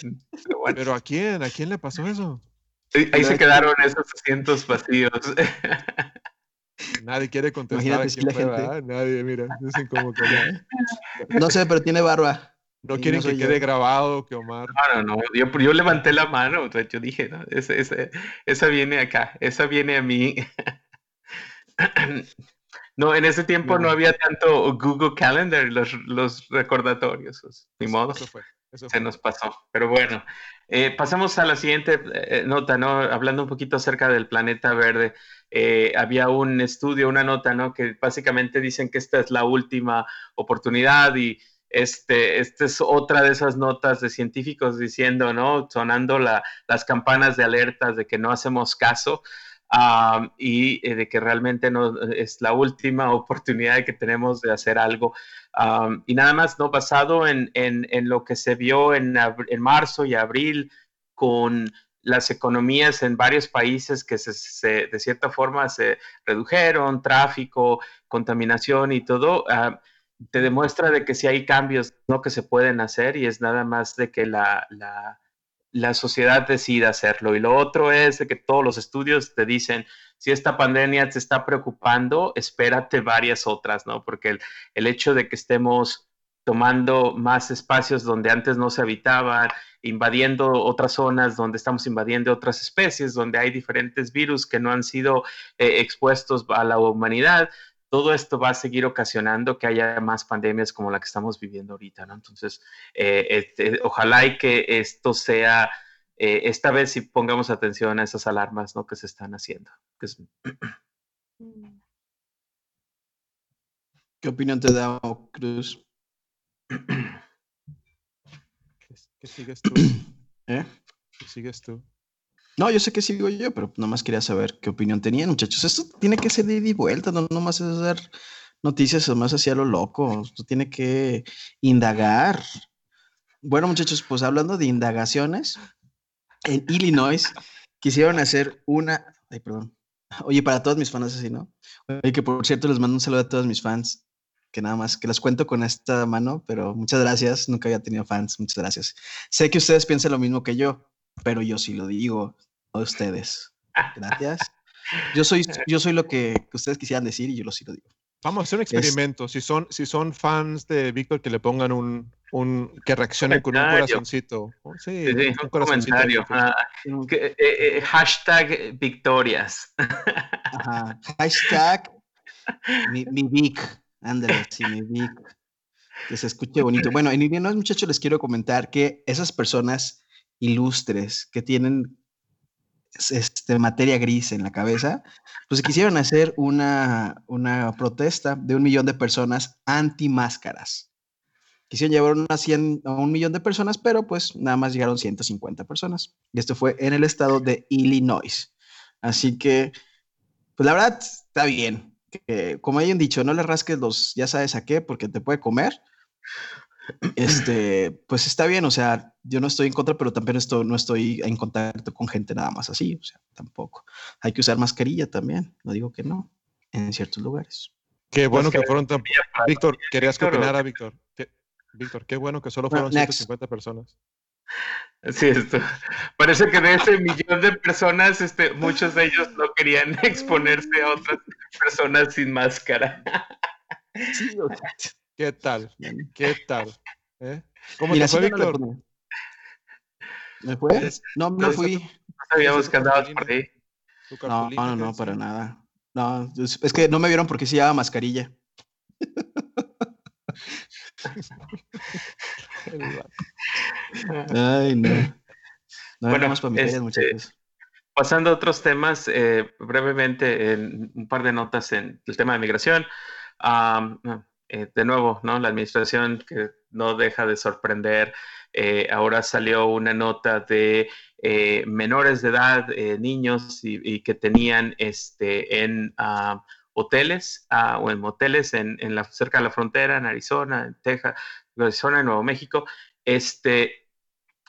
Pero, ¿a quién? ¿A quién le pasó eso? ahí se quedaron esos asientos vacíos. Nadie quiere contestar aquí la Nadie, mira, dicen como que No sé, pero tiene barba. No quieren que quede grabado que Omar. No, no, no. Yo, yo levanté la mano. Yo dije, no, esa, esa viene acá. Esa viene a mí. No, en ese tiempo no, había tanto Google Calendar, los, los recordatorios. Pues, ni modo. Eso fue, Se nos pasó. Pero bueno, eh, pasamos a la siguiente eh, nota, ¿no? Hablando un poquito acerca del planeta verde. Eh, había un estudio, una nota, ¿no? Que básicamente dicen que esta es la última oportunidad y este, esta es otra de esas notas de científicos diciendo, ¿no? Sonando la, las campanas de alertas de que no hacemos caso y eh, de que realmente no, es la última oportunidad que tenemos de hacer algo. y nada más, ¿no? Basado en, en, lo que se vio en, en, marzo y abril con las economías en varios países que se, de cierta forma se redujeron, tráfico, contaminación y todo, te demuestra de que si hay cambios ¿no? que se pueden hacer y es nada más de que la, la la sociedad decida hacerlo. Y lo otro es de que todos los estudios te dicen, si esta pandemia te está preocupando, espérate varias otras, ¿no? Porque el, hecho de que estemos tomando más espacios donde antes no se habitaban, invadiendo otras zonas donde estamos invadiendo otras especies, donde hay diferentes virus que no han sido eh, expuestos a la humanidad, todo esto va a seguir ocasionando que haya más pandemias como la que estamos viviendo ahorita, ¿no? Entonces, eh, este, ojalá y que esto sea, eh, esta vez si pongamos atención a esas alarmas, ¿no? Que se están haciendo. ¿Qué opinión te da, Cruz? ¿Qué, sigues tú? ¿Eh? ¿Qué sigues tú? No, yo sé que sigo yo, pero nomás quería saber qué opinión tenían, muchachos. Esto tiene que ser de ida y vuelta, no nomás es hacer noticias más hacia lo loco. Esto tiene que indagar. Bueno, muchachos, pues hablando de indagaciones, en Illinois quisieron hacer una. Ay, perdón. Oye, para todos mis fans así, ¿no? Oye, que por cierto les mando un saludo a todos mis fans, que nada más, que los cuento con esta mano, pero muchas gracias. Nunca había tenido fans, muchas gracias. Sé que ustedes piensan lo mismo que yo, pero yo sí lo digo a ustedes. Gracias. Yo soy, yo soy lo que ustedes quisieran decir y yo lo sí lo digo. Vamos a hacer un experimento. Si son, si son fans de Víctor, que le pongan un, un que reaccionen con un corazoncito. Oh, sí, un, comentario. Ah, eh, eh, hashtag victorias. Hashtag mi, mi Vic. Ándale, sí, mi Vic. Que se escuche bonito. Bueno, en Illinois, muchachos, les quiero comentar que esas personas ilustres que tienen este, materia gris en la cabeza, pues quisieron hacer una, una protesta de un millón de personas anti-máscaras. Quisieron llevar unas 100, a un millón de personas, pero pues nada más llegaron 150 personas. Y esto fue en el estado de Illinois. Así que, pues la verdad, está bien. Que, como hayan dicho, no le rasques los, ya sabes a qué, porque te puede comer este, pues está bien, o sea, yo no estoy en contra, pero también estoy, no estoy en contacto con gente nada más así, o sea, tampoco. Hay que usar mascarilla también, no digo que no, en ciertos lugares. Qué bueno que fueron tan... Víctor, ¿querías que opinara, Víctor? Víctor, qué bueno que solo fueron 150 personas. Sí, esto. Parece que de ese millón de personas, este, muchos de ellos no querían exponerse a otras personas sin máscara. Sí, o sea, ¿Qué tal? ¿Qué tal? ¿Eh? ¿Cómo te fue, Víctor? ¿Me fue? No, me fui. No sabíamos que andabas por ahí. No, no, no, para nada. No, es que no me vieron porque sí llevaba mascarilla. Ay, no. no bueno, este, pasando a otros temas, eh, brevemente, en un par de notas en el tema de migración. Eh, de nuevo, ¿no? La administración que no deja de sorprender. Eh, ahora salió una nota de eh, menores de edad, niños y, que tenían este, en ah, hoteles ah, o en moteles en, la, cerca de la frontera, en Arizona, en Texas, Arizona, en Nuevo México, este,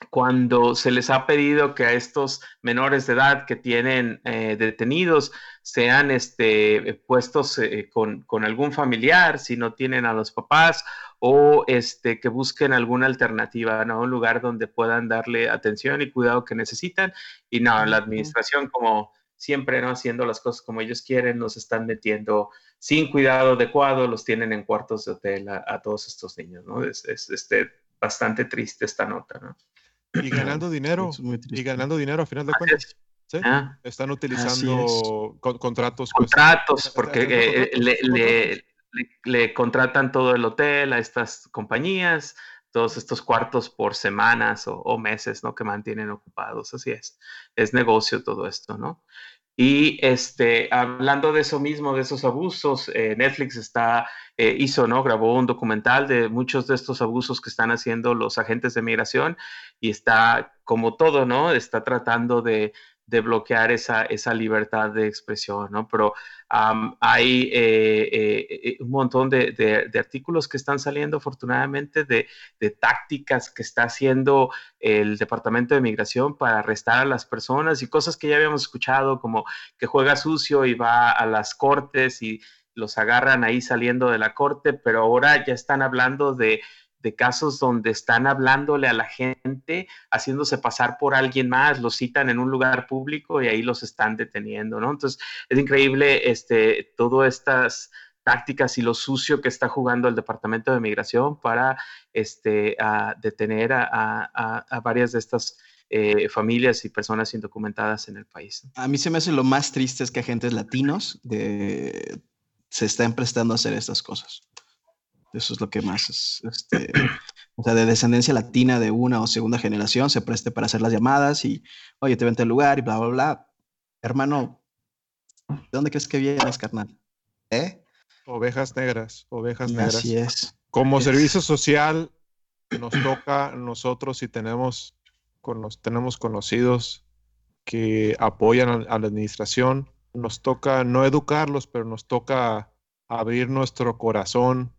cuando se les ha pedido que a estos menores de edad que tienen eh, detenidos sean este, puestos eh, con, algún familiar, si no tienen a los papás, o este, que busquen alguna alternativa, ¿no? Un lugar donde puedan darle atención y cuidado que necesitan. Y no, la administración, como siempre, ¿no? Haciendo las cosas como ellos quieren, nos están metiendo sin cuidado adecuado, los tienen en cuartos de hotel a, todos estos niños, ¿no? Es, este, bastante triste esta nota, ¿no? Y ganando dinero, y ganando dinero a final de cuentas. ¿sí? Ah. Están utilizando contratos. Pues, contratos, porque eh, le, le, contratan todo el hotel a estas compañías, todos estos cuartos por semanas o, meses, ¿no? Que mantienen ocupados, así es. Es negocio todo esto, ¿no? Y este, hablando de eso mismo, de esos abusos, eh, Netflix está, eh, hizo, ¿no? Grabó un documental de muchos de estos abusos que están haciendo los agentes de migración y está, como todo, ¿no? Está tratando de, de bloquear esa, esa libertad de expresión, ¿no? Pero hay eh, eh, eh, un montón de, de, artículos que están saliendo, afortunadamente, de, de, tácticas que está haciendo el Departamento de Migración para arrestar a las personas y cosas que ya habíamos escuchado, como que juega sucio y va a las cortes y los agarran ahí saliendo de la corte, pero ahora ya están hablando de de casos donde están hablándole a la gente, haciéndose pasar por alguien más, los citan en un lugar público y ahí los están deteniendo, ¿no? Entonces, es increíble este, todas estas tácticas y lo sucio que está jugando el Departamento de Migración para este, detener a, varias de estas eh, familias y personas indocumentadas en el país. A mí se me hace lo más triste es que agentes latinos se están prestando a hacer estas cosas. Eso es lo que más es, este, o sea, de descendencia latina de una o segunda generación, se preste para hacer las llamadas y, oye, te vente al lugar y bla, bla, bla. Hermano, ¿de dónde crees que vienes, carnal? ¿Eh? Ovejas negras, ovejas negras. Así es. Como servicio social, nos toca nosotros si tenemos, con tenemos conocidos que apoyan a la administración, nos toca no educarlos, pero nos toca abrir nuestro corazón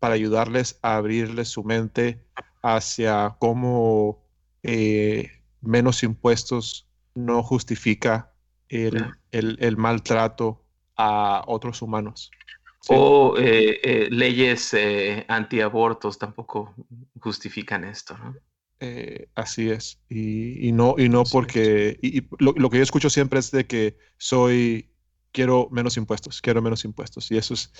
para ayudarles a abrirles su mente hacia cómo eh, menos impuestos no justifica el, maltrato a otros humanos. O eh, eh, leyes antiabortos tampoco justifican esto, ¿no? así es. Y, no, y no porque. Y, lo, lo, que yo escucho siempre es de que soy. Quiero menos impuestos, quiero menos impuestos. Y eso es,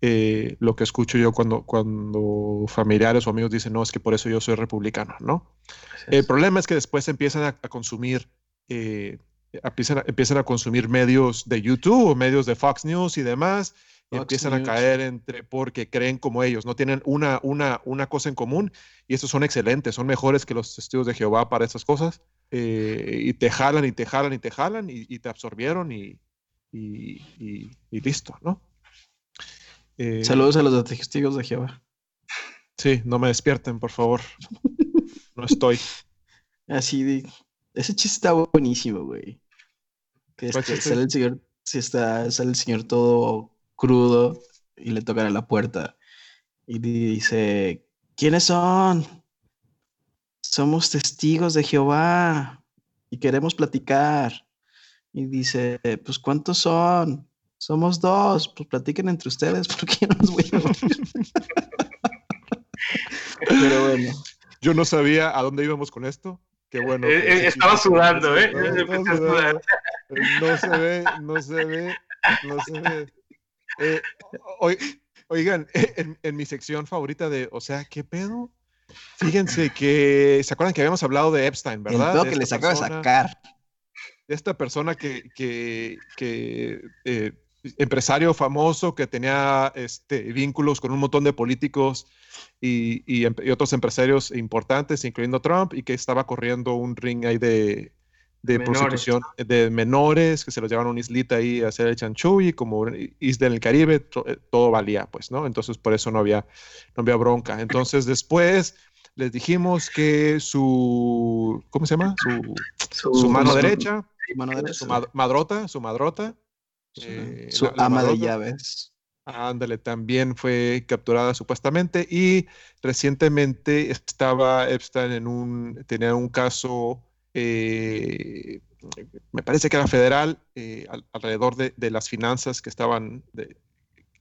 eh, lo que escucho yo cuando, cuando familiares o amigos dicen, no, es que por eso yo soy republicano, ¿no? El problema es que después empiezan a, consumir, eh, empiezan, a, consumir medios de YouTube o medios de Fox News y demás, y empiezan a caer entre porque creen como ellos, no tienen una, una, una cosa en común, y estos son excelentes, son mejores que los testigos de Jehová para esas cosas, eh, y te jalan y te jalan y te jalan y, te absorbieron y, y listo, ¿no? Eh, Saludos a los testigos de Jehová. Sí, no me despierten, por favor. No estoy. Así de. Ese chiste está buenísimo, güey. Que este, sale el señor, si está, sale el señor todo crudo y le tocan a la puerta y dice, ¿quiénes son? Somos testigos de Jehová y queremos platicar. Y dice, pues ¿cuántos son? Somos dos, pues platiquen entre ustedes porque yo no los voy a Pero bueno. Yo no sabía a dónde íbamos con esto. Qué bueno. Eh, eh, estaba sudando, ¿eh? No, se ve, no se ve, no se ve. Eh, oigan, en, en, mi sección favorita de, o sea, ¿qué pedo? Fíjense que, ¿se acuerdan que habíamos hablado de Epstein, verdad? El que les acaba de sacar. Esta persona que, que, que empresario famoso que tenía este, vínculos con un montón de políticos y, otros empresarios importantes, incluyendo Trump, y que estaba corriendo un ring ahí de, prostitución de menores, que se los llevaron a una islita ahí a hacer el chanchuy, como isla en el Caribe, eh, todo valía, pues, ¿no? Entonces, por eso no había, no había bronca. Entonces, después les dijimos que su, ¿cómo se llama? Su, mano derecha, su madrota, su madrota, eh, su ama de llaves. Ándale, también fue capturada supuestamente y recientemente estaba Epstein en un, tenía un caso, eh, me parece que era federal, eh, alrededor de, las finanzas que estaban,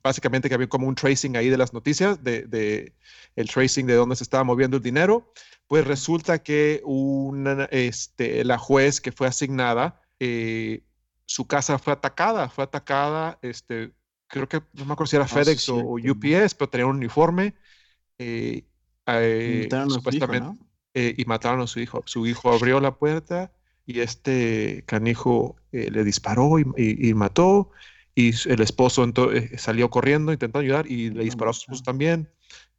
básicamente que había como un tracing ahí de las noticias, de, el tracing de dónde se estaba moviendo el dinero, pues resulta que una, este, la juez que fue asignada, eh, su casa fue atacada, fue atacada, este, creo que no me acuerdo si era ah, FedEx o, UPS, pero tenía un uniforme. Eh, eh, supuestamente, eh, y mataron a su hijo. Su hijo abrió la puerta y este canijo le disparó y, mató. Y el esposo salió corriendo, intentando ayudar y le disparó a su esposo también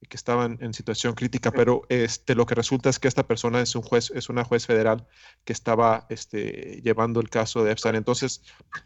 que estaban en situación crítica, pero este, lo que resulta es que esta persona es un juez, es una juez federal que estaba este, llevando el caso de Epstein. Entonces,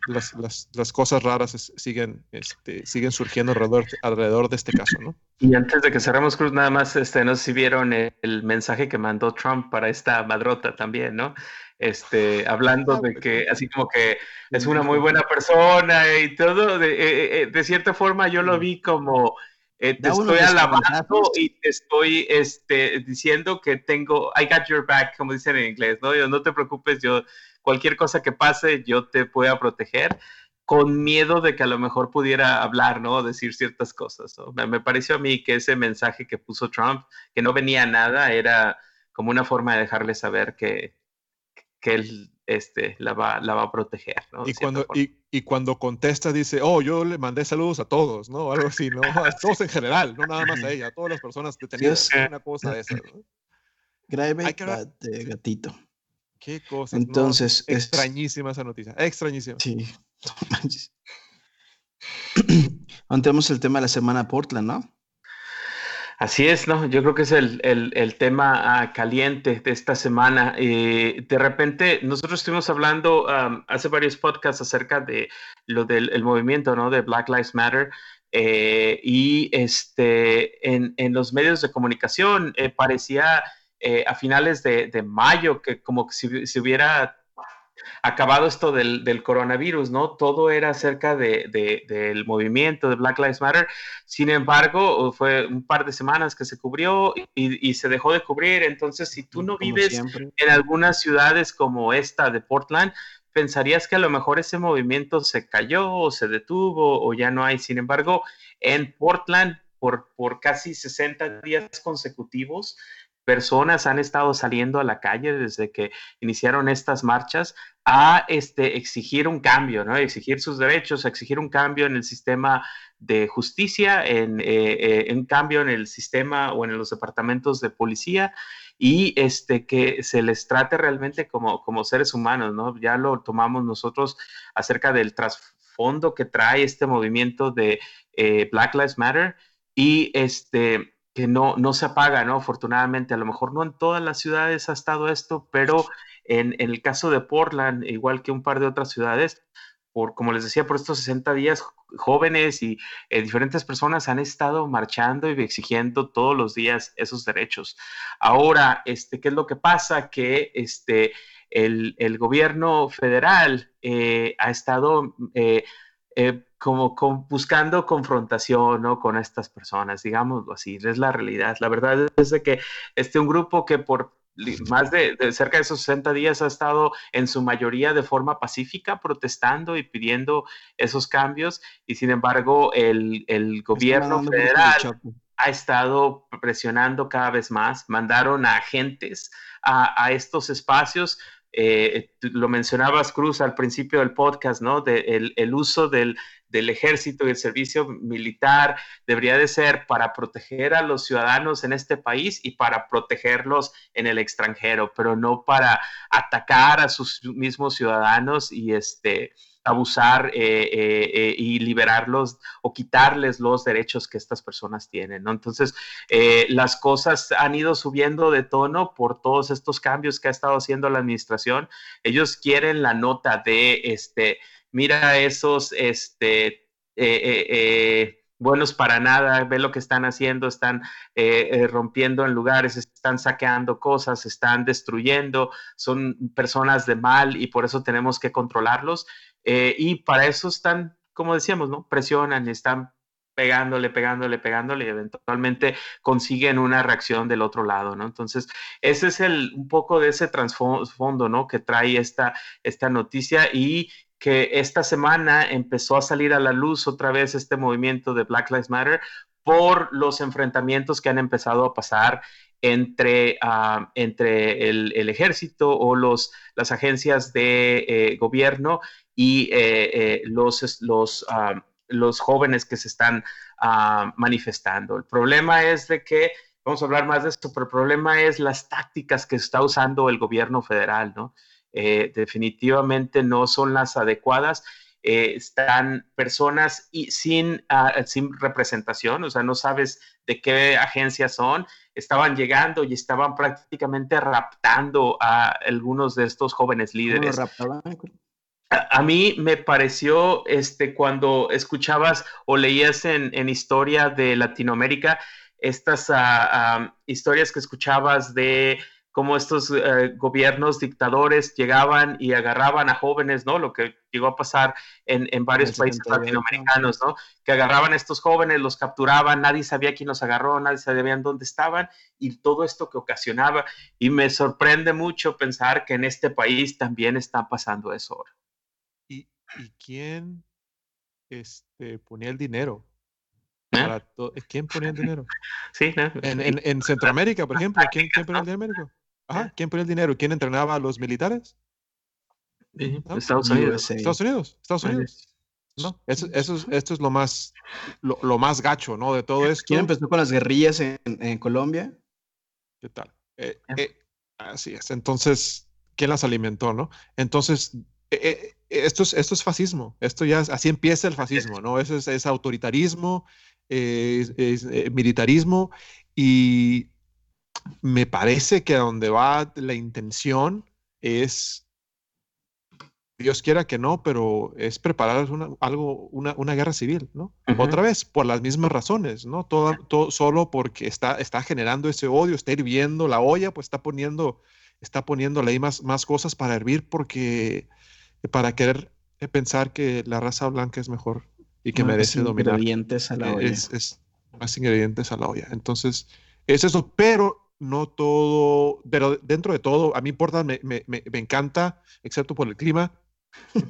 las, las, las cosas raras siguen, este, siguen surgiendo alrededor, alrededor de este caso, ¿no? Y antes de que cerremos, Cruz, nada más, este, no sé si vieron el, mensaje que mandó Trump para esta madrota también, ¿no? Este, hablando ah, de pues que, así como que es una muy buena persona y todo, de, eh, eh, de cierta forma yo lo vi como eh, te estoy alabando y te estoy este, diciendo que tengo, I got your back, como dicen en inglés, ¿no? Yo, no te preocupes, yo, cualquier cosa que pase, yo te voy a proteger, con miedo de que a lo mejor pudiera hablar, ¿no? Decir ciertas cosas. Me, me, pareció a mí que ese mensaje que puso Trump, que no venía nada, era como una forma de dejarle saber que, que él este, la, va, la va a proteger. Y, cuando, y, cuando contesta dice, oh, yo le mandé saludos a todos, ¿no? Algo así, ¿no? A todos en general, no nada más a ella, a todas las personas detenidas. una cosa de esa, ¿no? Grave gatito. Qué cosa. Entonces. Extrañísima esa noticia. Extrañísima. Sí. Entramos el tema de la semana Portland, ¿no? Así es, ¿no? Yo creo que es el, tema ah, caliente de esta semana. Eh, de repente, nosotros estuvimos hablando hace varios podcasts acerca de lo del movimiento, ¿no? De Black Lives Matter. Eh, y este, en, los medios de comunicación eh, parecía a finales de, mayo que como que si, si hubiera acabado esto del, coronavirus, ¿no? Todo era acerca de, del movimiento de Black Lives Matter. Sin embargo, fue un par de semanas que se cubrió y, se dejó de cubrir. Entonces, si tú no vives en algunas ciudades como esta de Portland, pensarías que a lo mejor ese movimiento se cayó o se detuvo o ya no hay. Sin embargo, en Portland, por, por casi 60 días consecutivos, personas han estado saliendo a la calle desde que iniciaron estas marchas a este, exigir un cambio, ¿no? exigir sus derechos, exigir un cambio en el sistema de justicia, en eh, eh, cambio en el sistema o en los departamentos de policía y este, que se les trate realmente como, como seres humanos, ¿no? Ya lo tomamos nosotros acerca del trasfondo que trae este movimiento de eh, Black Lives Matter y este que no, no se apaga, ¿no? Afortunadamente, a lo mejor no en todas las ciudades ha estado esto, pero en, el caso de Portland, igual que un par de otras ciudades, por, como les decía, por estos 60 días, jóvenes y eh, diferentes personas han estado marchando y exigiendo todos los días esos derechos. Ahora, este, ¿qué es lo que pasa? Que este, el, gobierno federal eh, ha estado... Eh, como buscando confrontación ¿no? con estas personas, digámoslo así, es la realidad. La verdad es de que este un grupo que por más de, cerca de esos 60 días ha estado en su mayoría de forma pacífica protestando y pidiendo esos cambios y sin embargo el, el gobierno federal ha estado presionando cada vez más, mandaron a agentes a, a estos espacios eh, lo mencionabas, Cruz, al principio del podcast, ¿no? De el, uso del, ejército y el servicio militar debería de ser para proteger a los ciudadanos en este país y para protegerlos en el extranjero, pero no para atacar a sus mismos ciudadanos y este abusar eh, eh, eh, y liberarlos o quitarles los derechos que estas personas tienen. Entonces, las cosas han ido subiendo de tono por todos estos cambios que ha estado haciendo la administración. Ellos quieren la nota de, este, mira esos, este, buenos para nada, ve lo que están haciendo, están rompiendo en lugares, están saqueando cosas, están destruyendo, son personas de mal y por eso tenemos que controlarlos. Eh, y para eso están, como decíamos, ¿no? Presionan, están pegándole, pegándole, pegándole y eventualmente consiguen una reacción del otro lado, ¿no? Entonces, ese es el, un poco de ese trasfondo, ¿no? Que trae esta, esta noticia y que esta semana empezó a salir a la luz otra vez este movimiento de Black Lives Matter por los enfrentamientos que han empezado a pasar entre, ah, entre el, ejército o los, las agencias de eh, gobierno y eh, eh, los, los ah, los jóvenes que se están ah, manifestando. El problema es de que, vamos a hablar más de esto, pero el problema es las tácticas que está usando el gobierno federal, ¿no? Eh, definitivamente no son las adecuadas. Eh, están personas y sin, ah, sin representación, o sea, no sabes de qué agencias son, estaban llegando y estaban prácticamente raptando a algunos de estos jóvenes líderes. A, mí me pareció, este, cuando escuchabas o leías en, historia de Latinoamérica, estas ah, historias que escuchabas de cómo estos eh, gobiernos dictadores llegaban y agarraban a jóvenes, ¿no? Lo que llegó a pasar en, varios países latinoamericanos, ¿no? Que agarraban a estos jóvenes, los capturaban, nadie sabía quién los agarró, nadie sabía dónde estaban y todo esto que ocasionaba. Y me sorprende mucho pensar que en este país también está pasando eso ahora y quién este, ponía el dinero. ¿Eh? ¿Quién ponía el dinero? Sí, en, Centroamérica, por ejemplo, ¿quién, ponía el dinero? Ajá, ¿quién ponía el dinero? ¿Quién entrenaba a los militares? Estados Unidos. Estados Unidos. Estados Unidos. No, eso, eso es, esto es lo más, lo, más gacho, ¿no? De todo esto. ¿Quién empezó con las guerrillas en, Colombia? ¿Qué tal? Eh, eh, así es. Entonces, ¿quién las alimentó, no? Entonces, eh, esto es, esto es fascismo, esto ya, así empieza el fascismo, ¿no? Eso es, autoritarismo, es, eh, militarismo y me parece que a donde va la intención es, Dios quiera que no, pero es preparar una, algo, una, una, guerra civil, ¿no? Otra vez, por las mismas razones, ¿no? Todo, todo, solo porque está, está generando ese odio, está hirviendo la olla, pues está poniendo, está poniéndole ahí más, más cosas para hervir porque para querer eh, pensar que la raza blanca es mejor y que merece dominar. Ingredientes a la eh, olla. Es, más ingredientes a la olla. Entonces, es eso, pero no todo, pero dentro de todo, a mí importa, me, me, me, encanta, excepto por el clima,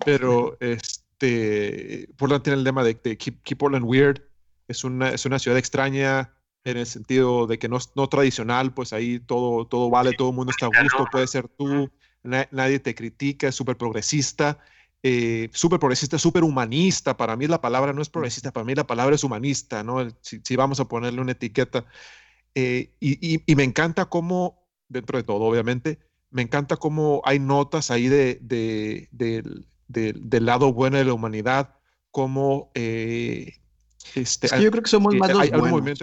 pero este, Portland tiene el lema de, keep, Portland Weird, es una, es una ciudad extraña en el sentido de que no es no tradicional, pues ahí todo, todo vale, todo el mundo está a gusto, puede ser tú, nadie te critica, es súper progresista, eh, súper progresista, súper humanista. Para mí la palabra no es progresista, para mí la palabra es humanista, ¿no? Si, vamos a ponerle una etiqueta. Eh, y, me encanta cómo, dentro de todo, obviamente, me encanta cómo hay notas ahí de, del lado bueno de la humanidad, como... Eh, este, yo creo que somos más los buenos.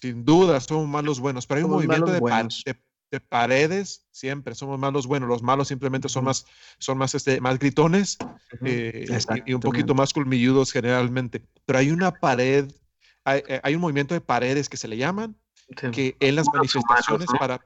sin duda, somos más los buenos, pero hay un movimiento de, de paredes, siempre somos más los buenos, los malos simplemente son más, son más, este, más gritones eh, y, un poquito más colmilludos generalmente. Pero hay una pared, hay, eh, un movimiento de paredes que se le llaman, que en las manifestaciones para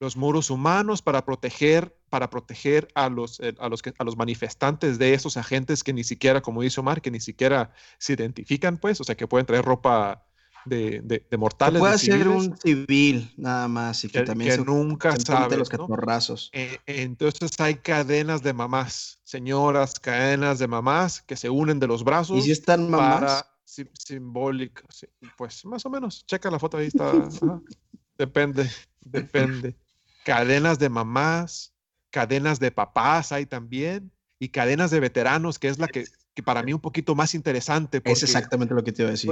los muros humanos, para proteger, para proteger a los, eh, a, los a los manifestantes de esos agentes que ni siquiera, como dice Omar, que ni siquiera se identifican, pues, o sea, que pueden traer ropa de, de, mortales. Puede ser un civil nada más y que, también nunca sabe los catorrazos. Eh, entonces hay cadenas de mamás, señoras, cadenas de mamás que se unen de los brazos. ¿Y si están mamás? Para, simbólicas, pues más o menos. Checa la foto ahí está. depende, depende. Cadenas de mamás, cadenas de papás hay también y cadenas de veteranos, que es la que que para mí un poquito más interesante. es exactamente lo que te iba a decir.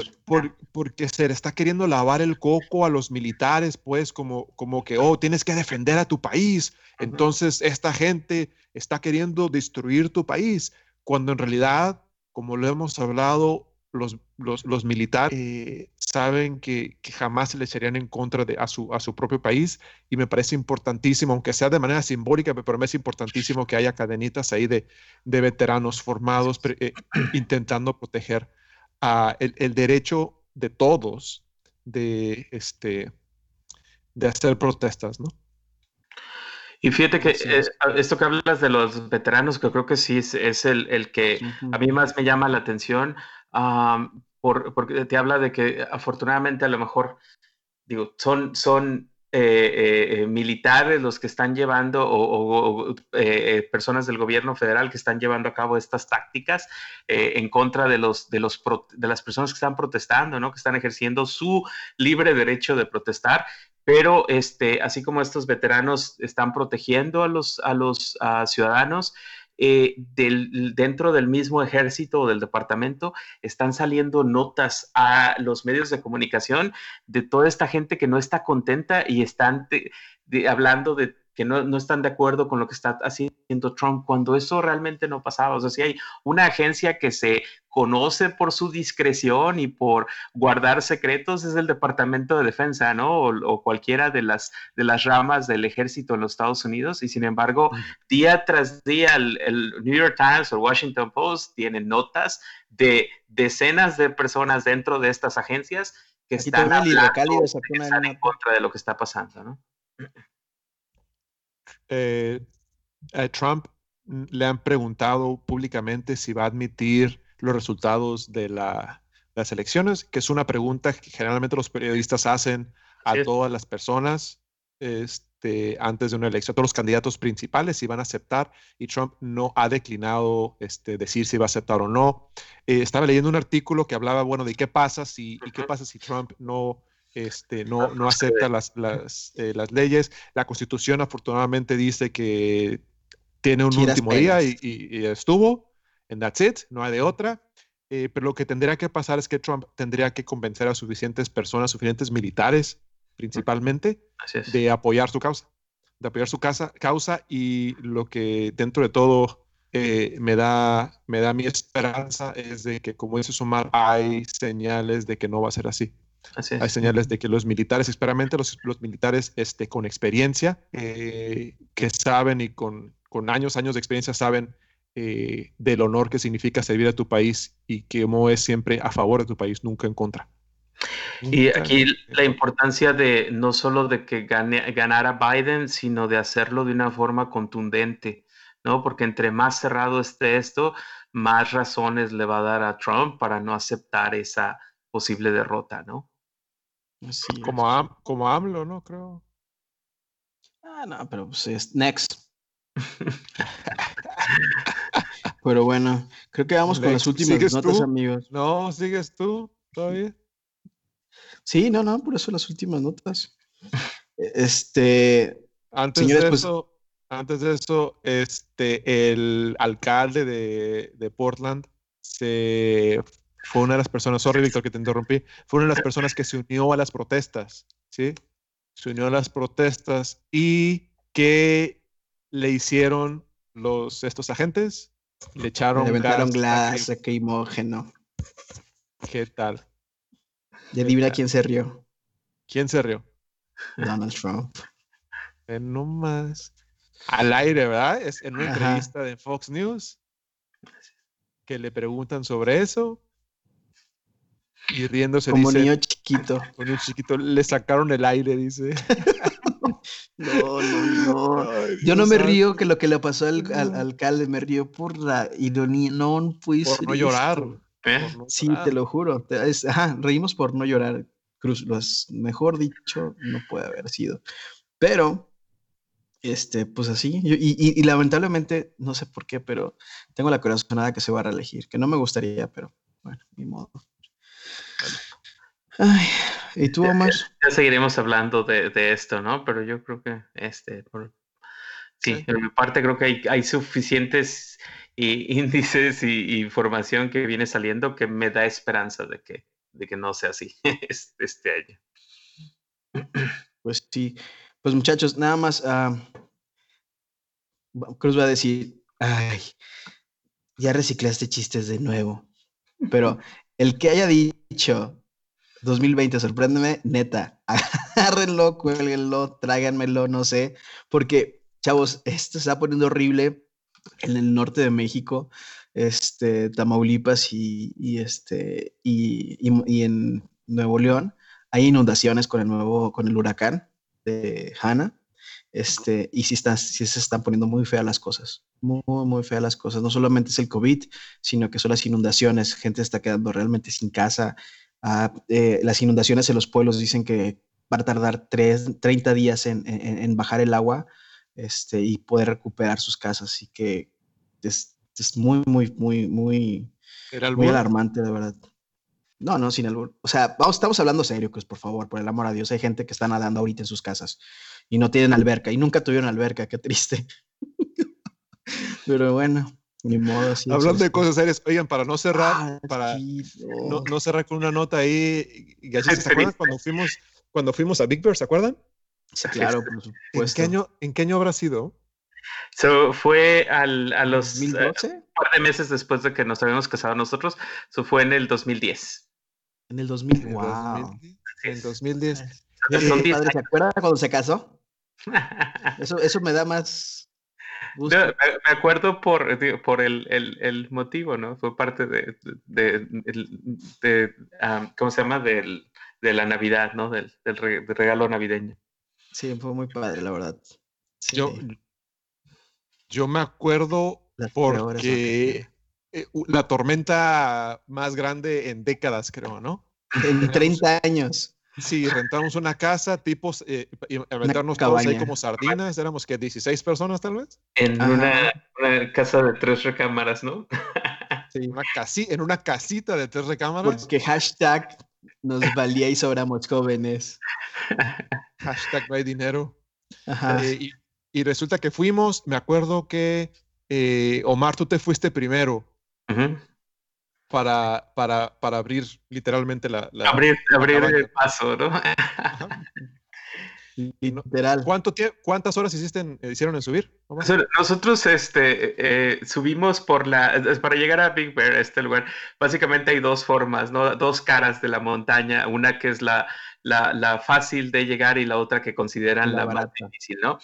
porque se le está queriendo lavar el coco a los militares, pues como, como que, oh, tienes que defender a tu país. Entonces esta gente está queriendo destruir tu país, cuando en realidad, como lo hemos hablado, los, los, militares eh, saben que, jamás se le echarían en contra de a su, a su propio país y me parece importantísimo, aunque sea de manera simbólica, pero me parece importantísimo que haya cadenitas ahí de, de veteranos formados eh, intentando proteger el, derecho de todos de, este, de hacer protestas, ¿no? Y fíjate que esto que hablas de los veteranos, que creo que sí es, el, el, que a mí más me llama la atención, porque te habla de que afortunadamente a lo mejor, digo, son, son eh, eh, militares los que están llevando o, eh, personas del gobierno federal que están llevando a cabo estas tácticas en contra de, los, de, los de las personas que están protestando, ¿no? que están ejerciendo su libre derecho de protestar. Pero este, así como estos veteranos están protegiendo a los, a los ciudadanos, eh, del, dentro del mismo ejército o del departamento están saliendo notas a los medios de comunicación de toda esta gente que no está contenta y están hablando de que no, no, están de acuerdo con lo que está haciendo Trump, cuando eso realmente no pasaba. O sea, si hay una agencia que se conoce por su discreción y por guardar secretos, es el Departamento de Defensa, ¿no? O, cualquiera de las, de las ramas del ejército en los Estados Unidos. Y sin embargo, día tras día, el, New York Times o Washington Post tienen notas de decenas de personas dentro de estas agencias que están, hablando, que están en contra de lo que está pasando, ¿no? Eh, a Trump le han preguntado públicamente si va a admitir los resultados de las elecciones, que es una pregunta que generalmente los periodistas hacen a todas las personas este, antes de una elección, a todos los candidatos principales si van a aceptar, y Trump no ha declinado este, decir si va a aceptar o no. Eh, estaba leyendo un artículo que hablaba, bueno, de qué pasa si, y qué pasa si Trump no este, no, no acepta las, las, eh, las, leyes. La constitución afortunadamente dice que tiene un último día y, estuvo, en that's it, no hay de otra. Eh, pero lo que tendría que pasar es que Trump tendría que convencer a suficientes personas, suficientes militares principalmente, de apoyar su causa, de apoyar su casa, causa y lo que dentro de todo eh, me, da, me da mi esperanza es de que, como dice Sumar, hay señales de que no va a ser así. Hay señales de que los militares, especialmente los, los militares este, con experiencia, eh, que saben y con, con, años, años de experiencia saben eh, del honor que significa servir a tu país y que como es siempre a favor de tu país, nunca en contra. Y aquí la importancia de no solo de que gane, ganara Biden, sino de hacerlo de una forma contundente, ¿no? Porque entre más cerrado esté esto, más razones le va a dar a Trump para no aceptar esa posible derrota, ¿no? Como, como AMLO, ¿no? Creo. Ah, no, pero pues es next. pero bueno, creo que vamos con las últimas notas, amigos. No, sigues tú todavía. Sí, no, no, por eso las últimas notas. E, este. Antes de pues eso, antes de eso, este, el alcalde de, de Portland se fue una de las personas, sorry Víctor que te interrumpí, fue una de las personas que se unió a las protestas, ¿sí? Se unió a las protestas y ¿qué le hicieron los, estos agentes? Le echaron le gas, gas queimógeno. ¿Qué tal? De libra quién se rió. ¿Quién se rió? Donald Trump. no más. Al aire, ¿verdad? Es en una entrevista de Fox News que le preguntan sobre eso y riéndose Como niño chiquito. Como niño chiquito, le sacaron el aire, dice. No, no, no. Yo no me río que lo que le pasó al, alcalde, me río por la ironía. No, pues. Por no llorar. sí, te lo juro. ajá, reímos por no llorar. Cruz, lo mejor dicho, no puede haber sido. Pero, este, pues así. y, y, lamentablemente, no sé por qué, pero tengo la corazonada que se va a reelegir. Que no me gustaría, pero bueno, ni modo. Ay, ¿Y tú, Omar? Ya, seguiremos hablando de, esto, ¿no? Pero yo creo que este, sí, en mi parte creo que hay, hay suficientes índices y, información que viene saliendo que me da esperanza de que, de que no sea así este, este año. Pues sí, pues muchachos, nada más, uh, Cruz va a decir, ay, ya reciclaste chistes de nuevo, pero el que haya dicho 2020, sorpréndeme, neta, agárrenlo, cuélguenlo, tráiganmelo, no sé, porque, chavos, esto se está poniendo horrible en el norte de México, este, Tamaulipas y, este, y, en Nuevo León. Hay inundaciones con el nuevo, con el huracán de Hanna. Este, y sí, están, sí se están poniendo muy feas las cosas, muy, muy feas las cosas. No solamente es el COVID, sino que son las inundaciones. Gente está quedando realmente sin casa. Ah, eh, las inundaciones en los pueblos dicen que va a tardar 30 días en, en, bajar el agua este, y poder recuperar sus casas. Así que es, es muy, muy, muy, muy, muy alarmante, de verdad. No, no, sin albur. O sea, vamos, estamos hablando serio, pues por favor, por el amor a Dios. Hay gente que está nadando ahorita en sus casas y no tienen alberca y nunca tuvieron alberca, qué triste. Pero bueno, ni modo. Hablando de cosas serias, oigan, para no cerrar, ah, para no, cerrar con una nota ahí, ¿se acuerdan cuando fuimos, cuando fuimos a Big Bear, ¿se acuerdan? Sí, claro, por supuesto. ¿En qué año, en qué año habrá sido? So, fue al, a los ¿2012? Eh, un par de meses después de que nos habíamos casado nosotros. Eso fue en el 2010. En el 2000, wow. En 2010. ¿Se acuerda cuando se casó? Eso, eso me da más gusto. me, acuerdo por, por el, el, el, motivo, ¿no? Fue parte de, de, de, ¿cómo se llama? Del, de la Navidad, ¿no? Del, del, regalo navideño. Sí, fue muy padre, la verdad. Yo, yo me acuerdo porque eh, la tormenta más grande en décadas, creo, ¿no? En 30 años. Sí, rentamos una casa, tipos, eh, rentarnos todos ahí como sardinas, éramos que 16 personas tal vez. En una, casa de tres recámaras, ¿no? Sí, una casi, en una casita de tres recámaras. Porque hashtag nos valía y sobramos jóvenes. hashtag no hay dinero. Ajá. Eh, y, resulta que fuimos, me acuerdo que eh, Omar, tú te fuiste primero para, para, para abrir literalmente la... abrir abrir el paso, ¿no? Literal. ¿Cuánto ¿Cuántas horas hiciste hicieron en subir? Nosotros este, eh, subimos por la, para llegar a Big Bear, este lugar, básicamente hay dos formas, ¿no? dos caras de la montaña, una que es la, la, la fácil de llegar y la otra que consideran la, más difícil, ¿no?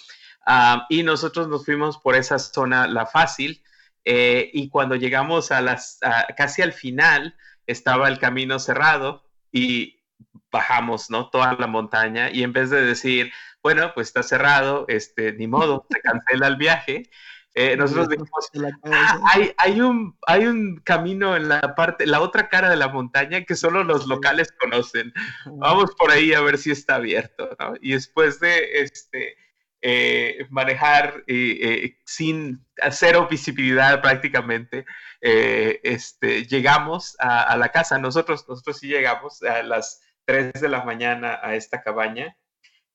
Ah, y nosotros nos fuimos por esa zona, la fácil, eh, y cuando llegamos a las, casi al final, estaba el camino cerrado y bajamos, ¿no? Toda la montaña y en vez de decir, bueno, pues está cerrado, este, ni modo, se cancela el viaje. Eh, nosotros dijimos, ah, hay, hay, un, hay un camino en la parte, la otra cara de la montaña que solo los locales conocen. Vamos por ahí a ver si está abierto, ¿no? Y después de, este, eh, manejar eh, eh, sin cero visibilidad prácticamente. este, llegamos a, la casa, nosotros, nosotros sí llegamos a las 3 de la mañana a esta cabaña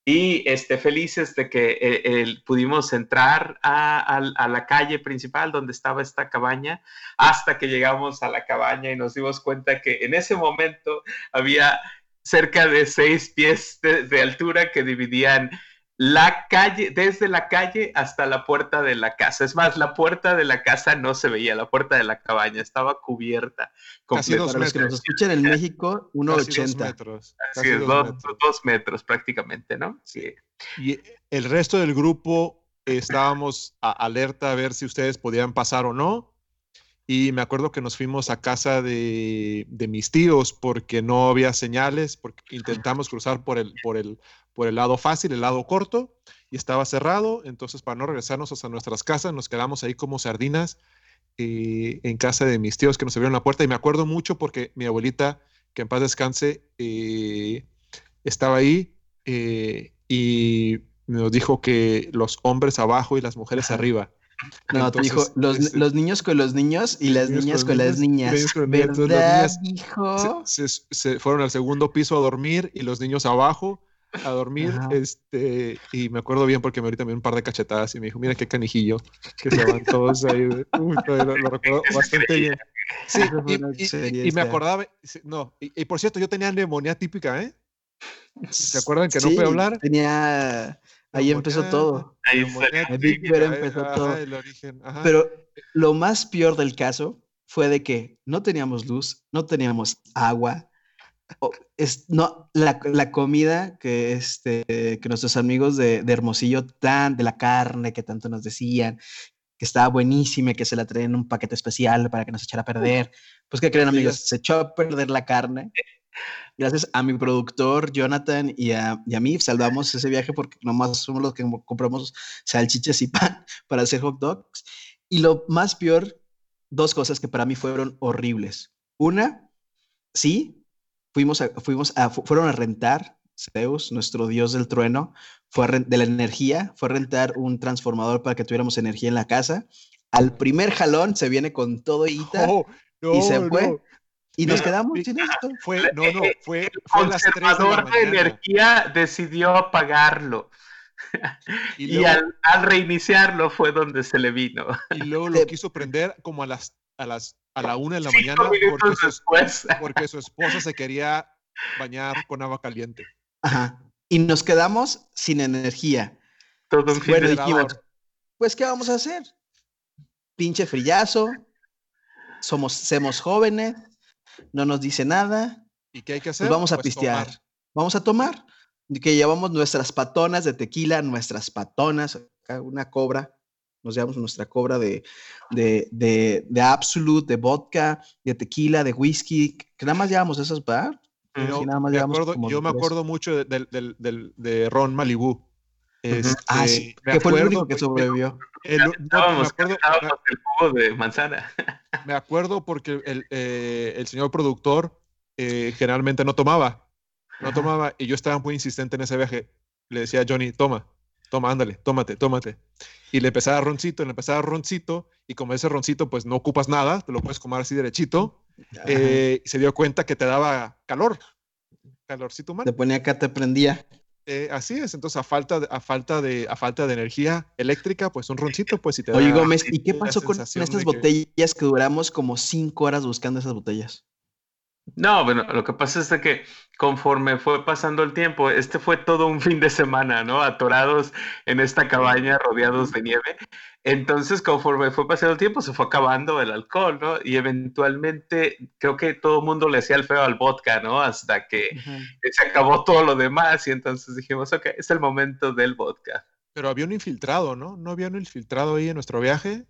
y este, felices de que pudimos entrar a, la calle principal donde estaba esta cabaña hasta que llegamos a la cabaña y nos dimos cuenta que en ese momento había cerca de seis pies de altura que dividían la calle, desde la calle hasta la puerta de la casa. Es más, la puerta de la casa no se veía, la puerta de la cabaña estaba cubierta. Casi dos metros. Los que escuchan en México, 1,80. Dos metros. Así es, dos, metros. prácticamente, ¿no? Sí. Y el resto del grupo estábamos alerta a ver si ustedes podían pasar o no. Y me acuerdo que nos fuimos a casa de, de, mis tíos porque no había señales, porque intentamos cruzar por el, por el, por el lado fácil, el lado corto, y estaba cerrado. Entonces, para no regresarnos hasta nuestras casas, nos quedamos ahí como sardinas eh, en casa de mis tíos que nos abrieron la puerta. Y me acuerdo mucho porque mi abuelita, que en paz descanse, eh, estaba ahí eh, y nos dijo que los hombres abajo y las mujeres arriba. No, te dijo, los, este los, niños con los niños y las niñas con, las niñas. ¿Verdad, hijo? se, fueron al segundo piso a dormir y los niños abajo a dormir, este, y me acuerdo bien porque me ahorita me un par de cachetadas y me dijo, mira qué canijillo, que se van todos ahí. Uy, lo, recuerdo bastante bien. Sí, y, me acordaba, no, y, por cierto, yo tenía neumonía típica, ¿eh? ¿Se acuerdan que no pude hablar? Tenía, ahí empezó todo. Ahí empezó todo. Pero lo más peor del caso fue de que no teníamos luz, no teníamos agua, es, no, la, la, comida que, este, que nuestros amigos de, de, Hermosillo, tan de la carne que tanto nos decían, que estaba buenísima, que se la traían en un paquete especial para que nos echara a perder. Pues, ¿qué creen, amigos? Se echó a perder la carne Gracias a mi productor Jonathan y a, y a mí salvamos ese viaje porque nomás somos los que compramos salchichas y pan para hacer hot dogs. Y lo más peor, dos cosas que para mí fueron horribles. Una, sí, fuimos a, fuimos a, fueron a rentar Zeus, nuestro dios del trueno, fue de la energía, fue a rentar un transformador para que tuviéramos energía en la casa. Al primer jalón se viene con todo Ita Oh, no, y se fue. no. Y nos quedamos sin esto. Fue, no, no, fue, El fue a las 3 de la conservador de, energía decidió apagarlo. Y al, al reiniciarlo fue donde se le vino. y luego lo quiso prender como a las, a las, a la una de la Cinco mañana porque su, después. porque su esposa se quería bañar con agua caliente. Ajá. Y nos quedamos sin energía. Todo un fin Bueno, de Generador. dijimos, pues, ¿qué vamos a hacer? Pinche frillazo. Somos, somos jóvenes. No nos dice nada. ¿Y qué hay que hacer? Pues vamos a Pues pistear. tomar. Vamos a tomar. Que llevamos nuestras patonas de tequila, nuestras patonas, una cobra. Nos llevamos nuestra cobra de, de, de, de Absolute, de vodka, de tequila, de whisky. Que nada más llevamos esas, ¿verdad? Pero Sí, nada más me llevamos acuerdo- como yo me acuerdo mucho de- del, del, del- de Ron Malibu. Este, Ah, sí. me Que fue el acuerdo- único que sobrevivió. el- no, me, Estábamos, acuerdo, estábamos el jugo de manzana. me acuerdo porque el, eh, el señor productor eh, generalmente no tomaba. No Ajá. tomaba y yo estaba muy insistente en ese viaje. Le decía a Johnny, toma, toma, ándale, tómate, tómate. Y le empezaba roncito, le empezaba roncito y como ese roncito pues no ocupas nada, te lo puedes comer así derechito. Eh, se dio cuenta que te daba calor, calorcito humano. Te ponía acá, te prendía. Eh, así es, entonces a falta, de, a, falta de, a falta de energía eléctrica, pues un roncito, pues si te Oye, da Gómez, ¿y qué pasó con estas que- botellas que duramos como cinco horas buscando esas botellas? No, bueno, lo que pasa es de que conforme fue pasando el tiempo, este fue todo un fin de semana, ¿no? Atorados en esta cabaña rodeados de nieve. Entonces, conforme fue pasando el tiempo, se fue acabando el alcohol, ¿no? Y eventualmente creo que todo el mundo le hacía el feo al vodka, ¿no? Hasta que se acabó todo lo demás y entonces dijimos, ok, es el momento del vodka. Pero había un infiltrado, ¿no? ¿No había un infiltrado ahí en nuestro viaje?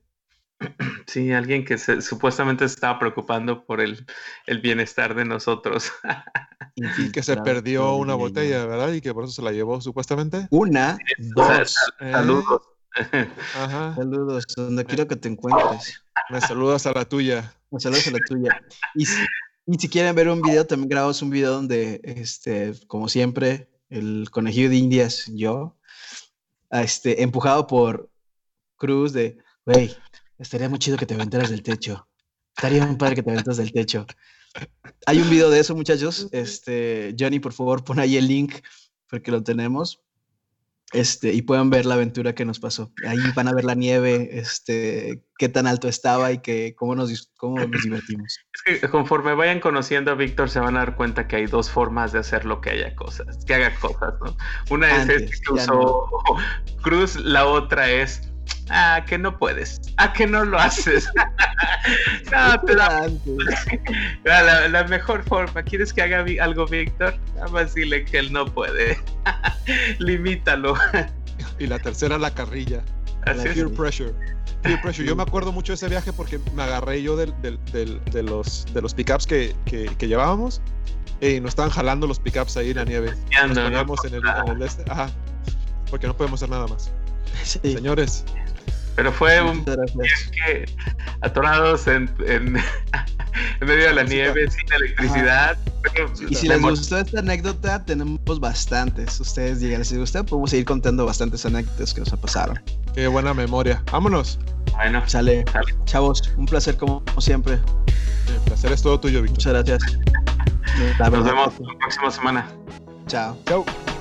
Sí, alguien que se, supuestamente se estaba preocupando por el, el bienestar de nosotros. Y que se perdió una botella, ¿verdad? Y que por eso se la llevó supuestamente. Una, O sea, dos. Eh, Saludos. Ajá. Saludos, donde quiero que te encuentres. Me saludas a la tuya. Un saludo a la tuya. Y si, y si quieren ver un video, también grabamos un video donde, este, como siempre, el conejillo de Indias, yo, este, empujado por Cruz de, güey, estaría muy chido que te aventaras del techo. Estaría muy padre que te aventas del techo. Hay un video de eso, muchachos. Este, Johnny, por favor, pon ahí el link porque lo tenemos. Este, y puedan ver la aventura que nos pasó. Ahí van a ver la nieve, este, qué tan alto estaba y que, cómo, nos, cómo nos divertimos. Es que conforme vayan conociendo a Víctor se van a dar cuenta que hay dos formas de hacer lo que haya cosas, que haga cosas, ¿no? Una es este que Cruz, la otra es ah, que no puedes, ah, que no lo haces. no, te da Antes. la, la mejor forma. ¿Quieres que haga algo Víctor? Nada más dile que él no puede. Limítalo. Y la tercera, la carrilla. Así es. Peer pressure. Peer pressure. Yo me acuerdo mucho de ese viaje porque me agarré yo del, del- del- de los, de los pickups que, que, que llevábamos. Y nos estaban jalando los pickups ahí en la nieve. Nos poníamos en el, en el este. Ajá. Porque no podemos hacer nada más. Sí, Señores, Pero fue un atorados en, en, en medio de la Música. nieve, sin electricidad. pero Y si me les gustó esta anécdota, tenemos bastantes. Ustedes digan, si les gusta, podemos seguir contando bastantes anécdotas que nos pasaron. qué buena memoria. Vámonos. Bueno, Sale, Sale. chavos, un placer como siempre. El placer es todo tuyo, Víctor. Muchas gracias. Nos vemos la próxima semana. Chao. Chao.